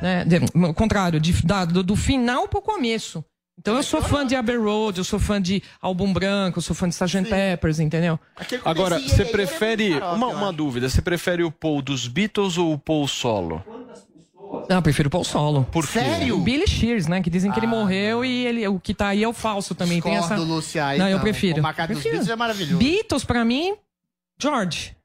Né? De- o contrário, de- da- do, do final pro começo. Então eu sou fã de Abbey Road, eu sou fã de Álbum Branco, eu sou fã de Sgt. Peppers, entendeu? Agora, você prefere. Uma, uma dúvida: você prefere o Paul dos Beatles ou o Paul solo? Não, eu prefiro o Paul Solo. Por quê? Sério? O Billy Shears, né? Que dizem que ele morreu e ele, o que tá aí é o falso também. Tem essa... Lúcia, aí Não, eu prefiro. O Macaco dos Prefiro. Beatles é maravilhoso. Beatles, pra mim, George.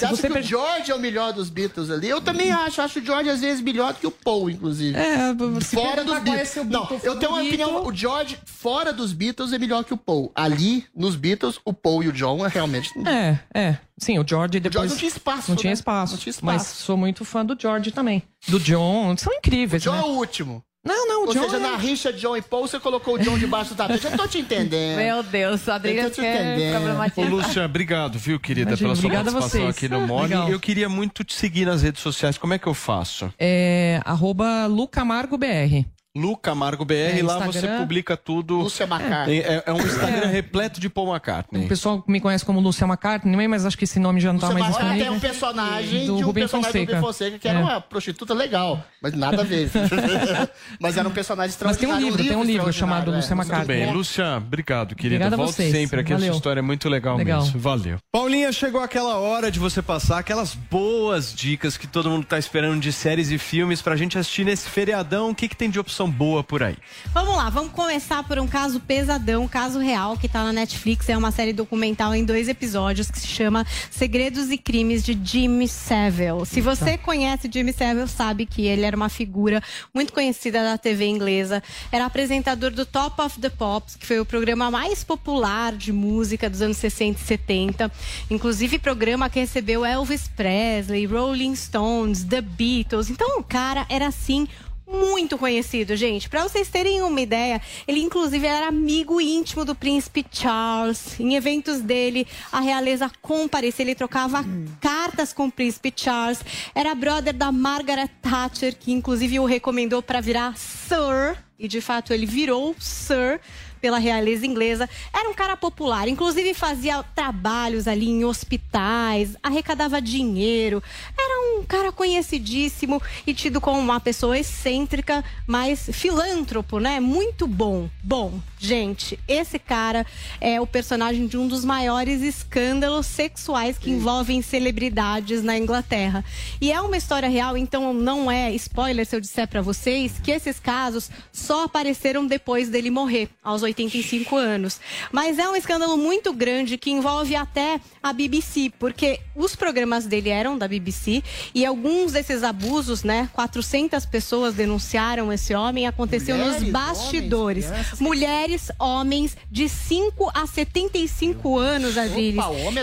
Você acha você que per- o George é o melhor dos Beatles ali? Eu também acho. Acho o George às vezes melhor do que o Paul, inclusive. É, Fora dos é Beatles. seu Não, eu tenho uma opinião. O George, fora dos Beatles, é melhor que o Paul. Ali, nos Beatles, o Paul e o John é realmente. É, é. Sim, o George depois... George não tinha espaço, Não tinha né? espaço. Não tinha espaço. Mas sou muito fã do George também. Do John, são incríveis, John né? é o último. Não, não, Ou John seja, é- na rixa John e Paul, você colocou o John debaixo do tapete. Eu tô te entendendo. [laughs] Meu Deus, o Eu Adriano tô te quer entendendo. Ô. Lúcia, obrigado, viu, querida, Imagina, pela sua obrigada a participação aqui no Morning. legal. Eu queria muito te seguir nas redes sociais. Como é que eu faço? É arroba LucamargoBR. Luca Amargo BR, É, lá você publica tudo. Lúcia McCartney. É, é um Instagram repleto de Paul McCartney. O pessoal me conhece como Lucia McCartney, mas acho que esse nome já não tá Lúcia mais McCartney disponível. é um personagem Do de um Rubem personagem do Rubem Fonseca. Fonseca, que era É. uma prostituta legal, mas nada a ver. [laughs] mas era um personagem Mas tem um extraordinário. livro, tem um livro extraordinário, chamado é. Lúcia Muito McCartney. bem, Lúcia, obrigado, querida. Obrigada Volte vocês. sempre aqui, a sua Valeu. história é muito legal, Legal. mesmo. Valeu. Paulinha, chegou aquela hora de você passar aquelas boas dicas que todo mundo tá esperando de séries e filmes pra gente assistir nesse feriadão. O que, que tem de opção boa por aí? Vamos lá, vamos começar por um caso pesadão, um caso real que tá na Netflix. É uma série documental em dois episódios que se chama Segredos e Crimes de Jimmy Savile. Se você conhece Jimmy Savile, sabe que ele era uma figura muito conhecida da TV inglesa. Era apresentador do Top of the Pops, que foi o programa mais popular de música dos anos 60 e 70. Inclusive, programa que recebeu Elvis Presley, Rolling Stones, The Beatles. Então, o cara era assim muito conhecido, gente. Pra vocês terem uma ideia, ele inclusive era amigo íntimo do príncipe Charles. Em eventos dele, a realeza comparecia, ele trocava cartas com o príncipe Charles. Era brother da Margaret Thatcher, que inclusive o recomendou pra virar Sir, e de fato ele virou Sir pela realeza inglesa. Era um cara popular, inclusive fazia trabalhos ali em hospitais, arrecadava dinheiro. Era um cara conhecidíssimo e tido como uma pessoa excêntrica, mas filântropo, né? Muito bom. Bom, gente, esse cara é o personagem de um dos maiores escândalos sexuais que envolvem celebridades na Inglaterra. E é uma história real, então não é spoiler se eu disser pra vocês que esses casos só apareceram depois dele morrer, aos 85 anos. Mas é um escândalo muito grande que envolve até a BBC, porque os programas dele eram da BBC e alguns desses abusos, né, 400 pessoas denunciaram esse homem, aconteceu Mulheres, nos bastidores. homens. Mulheres, homens de 5 a 75 anos, homem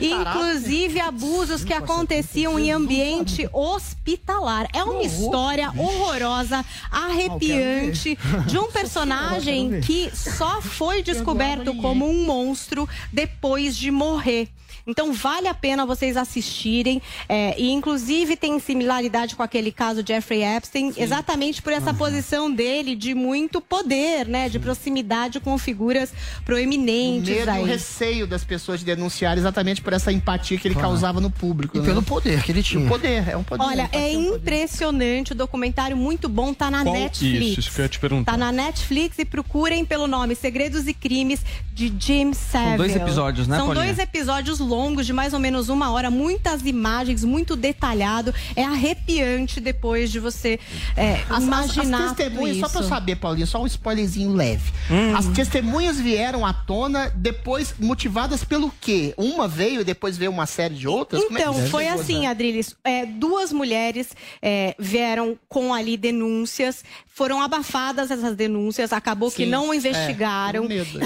é. Inclusive abusos que aconteciam em ambiente hospitalar. É uma história horrorosa, arrepiante, de um [laughs] personagem que só foi descoberto como um monstro depois de morrer. Então vale a pena vocês assistirem. é, e inclusive tem similaridade com aquele caso Jeffrey Epstein, exatamente por essa posição dele de muito poder, né? De proximidade com figuras O proeminentes medo e aí. o receio das pessoas de denunciar exatamente por essa empatia que ele causava no público. E né? pelo poder que ele tinha. o poder, é um poder. Olha, é impressionante, o documentário muito bom, tá na Qual- Netflix. Isso, isso que eu ia te perguntar. Tá na Netflix e procurem pelo nome Segredos e Crimes de Jim Savile. dois episódios, né, São Paulinha? dois episódios longos de mais ou menos uma hora, muitas imagens, muito detalhado. É arrepiante depois de você é, As, imaginar as, as testemunhas, tudo só pra eu saber, Paulinho, só um spoilerzinho leve. Hum. As testemunhas vieram à tona depois motivadas pelo quê? Uma veio e depois veio uma série de outras? Como é que Então, isso foi assim, né? Adriles. é, duas mulheres é, vieram com ali denúncias, foram abafadas essas denúncias, acabou que Sim, não é, investigaram.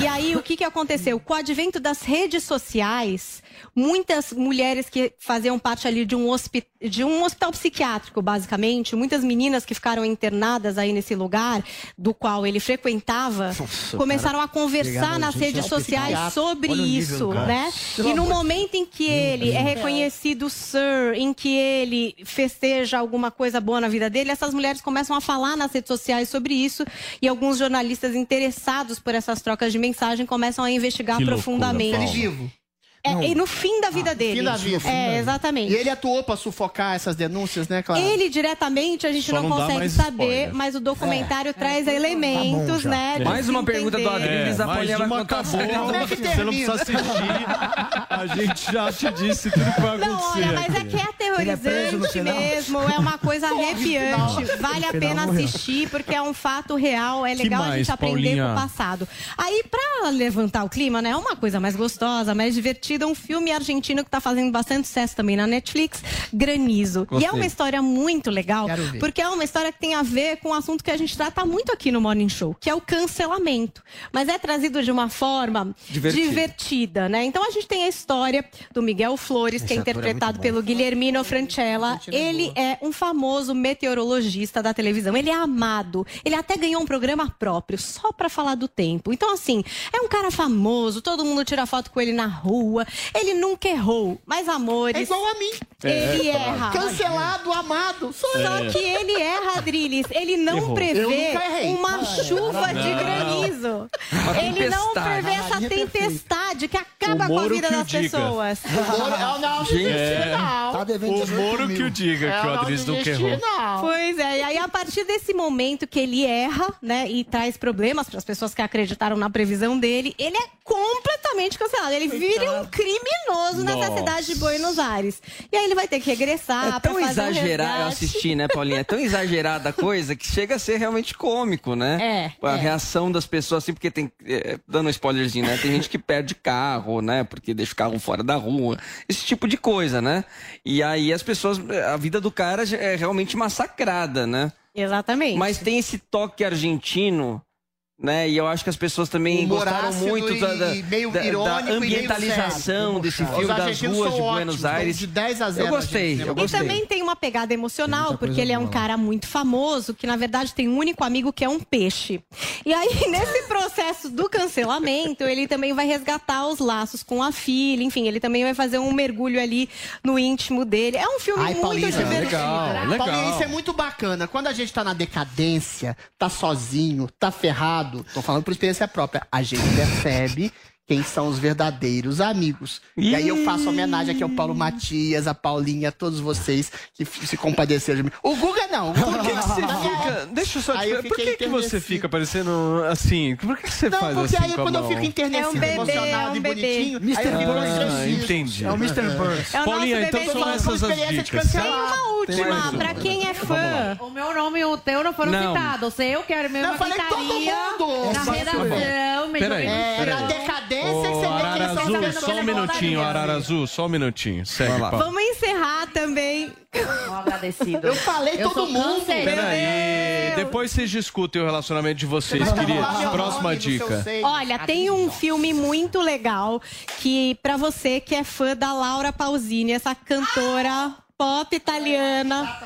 E aí, o que, que aconteceu? Com o advento das redes sociais, muitas mulheres que faziam parte ali de um, hospi de um hospital psiquiátrico, basicamente, muitas meninas que ficaram internadas aí nesse lugar, do qual ele frequentava, Nossa, começaram a conversar Obrigado, nas gente, redes é sociais sobre Olha isso, cara. né? Pelo E no momento em que ele é reconhecido Sir, em que ele festeja alguma coisa boa na vida dele, essas mulheres começam a falar nas redes sociais sobre isso e alguns jornalistas interessados por essas trocas de mensagem começam a investigar Que loucura, profundamente. Ele É, e no fim da vida dele. fim da vida. É, exatamente. E ele atuou pra sufocar essas denúncias, né, Clara? Ele diretamente a gente Só não, não consegue saber, spoiler. mas o documentário traz Tá bom elementos, já. né? de Mais uma pergunta do. Adriles, a mais Paulinha vai uma contar acabou. Como é que Você não precisa assistir. A gente já te disse tudo que vai Não, acontecer. olha, mas é que é é aterrorizante mesmo, é uma coisa arrepiante. Vale a pena assistir, porque é um fato real, é legal a mais, gente aprender Paulinha? com o passado. Aí, pra levantar o clima, né, é uma coisa mais gostosa, mais divertida, um filme argentino que tá fazendo bastante sucesso também na Netflix, Granizo. E é Gostei. uma história muito legal, porque é uma história que tem a ver com um assunto que a gente trata muito aqui no Morning Show, que é o cancelamento. Mas é trazido de uma forma Divertida. divertida, né? Então a gente tem a história do Miguel Flores, que é é interpretado bom. pelo Guilhermino Franchella. Ele é um famoso meteorologista da televisão. Ele é amado. Ele até ganhou um programa próprio, só pra falar do tempo. Então, assim, é um cara famoso, todo mundo tira foto com ele na rua. Ele nunca errou. Mas, amores. É igual a mim. Ele É. erra. Cancelado, amado. Sou Só eu. que ele erra, Adriles. Ele não Errou. Prevê uma Não. chuva de Não. granizo. Uma Ele não prevê essa perfeita. tempestade que acaba com a vida das diga. pessoas. O Moro- não, [laughs] não, Gente, desistir, não. Tá devendo o 18 Moro que o diga que o não Adriles nunca desisti, errou. não. Pois é, e aí a partir desse momento que ele erra, né, e traz problemas para as pessoas que acreditaram na previsão dele, ele é completamente cancelado. Ele vira um criminoso nessa Nossa. cidade de Buenos Aires. E aí ele vai ter que regressar É tão exagerado, eu assisti, né, Paulinha? É tão exagerada a coisa que chega a ser realmente cômico, né? É, A é. reação das pessoas, assim, porque tem. é, dando um spoilerzinho, né? Tem gente que perde carro, né? Porque deixa o carro fora da rua. Esse tipo de coisa, né? E aí as pessoas. A vida do cara é realmente massacrada, né? Exatamente. Mas tem esse toque argentino. Né? E eu acho que as pessoas também Humor gostaram muito e da, da, meio da- irônico da e meio ambientalização sério. desse filme, das ruas de Buenos ótimos, Aires. de 10 a 0 Eu gostei, argentinos. eu E gostei. também tem uma pegada emocional, porque ele é um boa. cara muito famoso, que na verdade tem um único amigo que é um peixe. E aí, [laughs] nesse processo do cancelamento, ele também vai resgatar os laços com a filha, enfim, ele também vai fazer um mergulho ali no íntimo dele. É um filme Ai, muito divertido. Paulinho, isso é muito bacana. Quando a gente tá na decadência, tá sozinho, tá ferrado, tô falando por experiência própria, a gente percebe quem são os verdadeiros amigos. E aí eu faço homenagem aqui ao Paulo Matias, a Paulinha, a todos vocês que se compadeceram de mim. O Guga não. Por que, que você fica. Deixa eu só te Aí eu Por que, que você fica parecendo assim? Por que, você Não, faz porque assim aí com a quando eu fico enternecido, É um bebê, emocionado é um e bebê. bonitinho, aí eu fico Ah, entendi. É o Mr. Burns. É o Paulinha, então bebê são essas as experiência de dicas. Tem uma última, uma. pra quem é fã. O meu nome e o teu não foram Não. citados. Eu quero mesmo Eu uma falei todo mundo. na redação. me Peraí, É, peraí. na decadência que você Ô, vê quem Arara são Azul, só um pessoas minutinho, Arara Azul, só um minutinho. Segue, Paulo. Vamos encerrar também. Um agradecido. Eu falei Eu todo sou mundo. Peraí, depois vocês discutem o relacionamento de vocês, Vai queridos. falar meu Próxima nome no seu dica. seio. Olha, tem um filme muito legal que pra você que é fã da Laura Pausini, essa cantora pop italiana.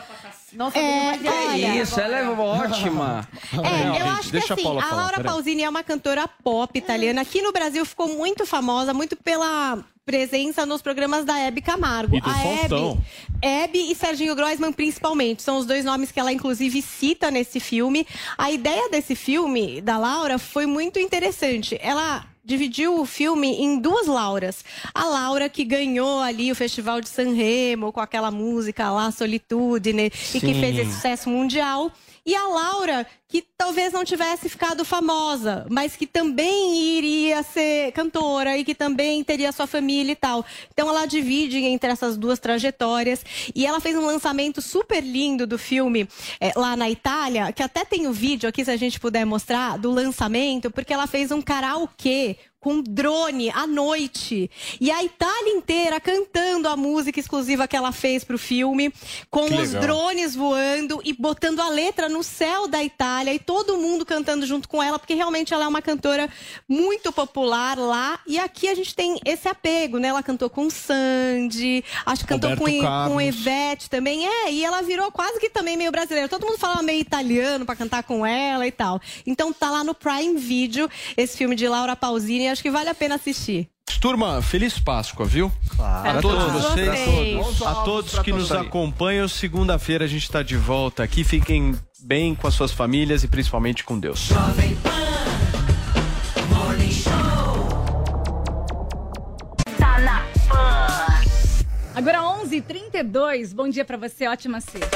Não sabia É, mais Que olha, isso, ela é ótima. É, eu gente, acho que deixa a assim, Paula a falar, Laura peraí. Pausini é uma cantora pop italiana. Aqui no Brasil ficou muito famosa, muito pela presença nos programas da Hebe Camargo. E do a Faustão. Hebe, Hebe e Serginho Groisman, principalmente. São os dois nomes que ela, inclusive, cita nesse filme. A ideia desse filme, da Laura, foi muito interessante. Ela dividiu o filme em duas Lauras. A Laura que ganhou ali o Festival de San Remo com aquela música lá, Solitude, e que fez esse sucesso mundial. E a Laura, que talvez não tivesse ficado famosa, mas que também iria ser cantora e que também teria sua família e tal. Então ela divide entre essas duas trajetórias. E ela fez um lançamento super lindo do filme eh, lá na Itália, que até tem o vídeo aqui, se a gente puder mostrar, do lançamento, porque ela fez um karaokê com drone à noite. E a Itália inteira cantando a música exclusiva que ela fez pro filme, com Que os legal. drones voando e botando a letra no céu da Itália e todo mundo cantando junto com ela, porque realmente ela é uma cantora muito popular lá. E aqui a gente tem esse apego, né? Ela cantou com Sandy, acho que cantou Roberto com, Carlos. com Ivete também. É, e ela virou quase que também meio brasileira. Todo mundo falava meio italiano pra cantar com ela e tal. Então tá lá no Prime Video esse filme de Laura Pausini. Acho que vale a pena assistir. Turma, feliz Páscoa, viu? Claro. A todos vocês, vocês. a todos que nos acompanham. Segunda-feira a gente está de volta aqui. Fiquem bem com as suas famílias e principalmente com Deus. Agora 11h32, bom dia pra você, ótima sexta.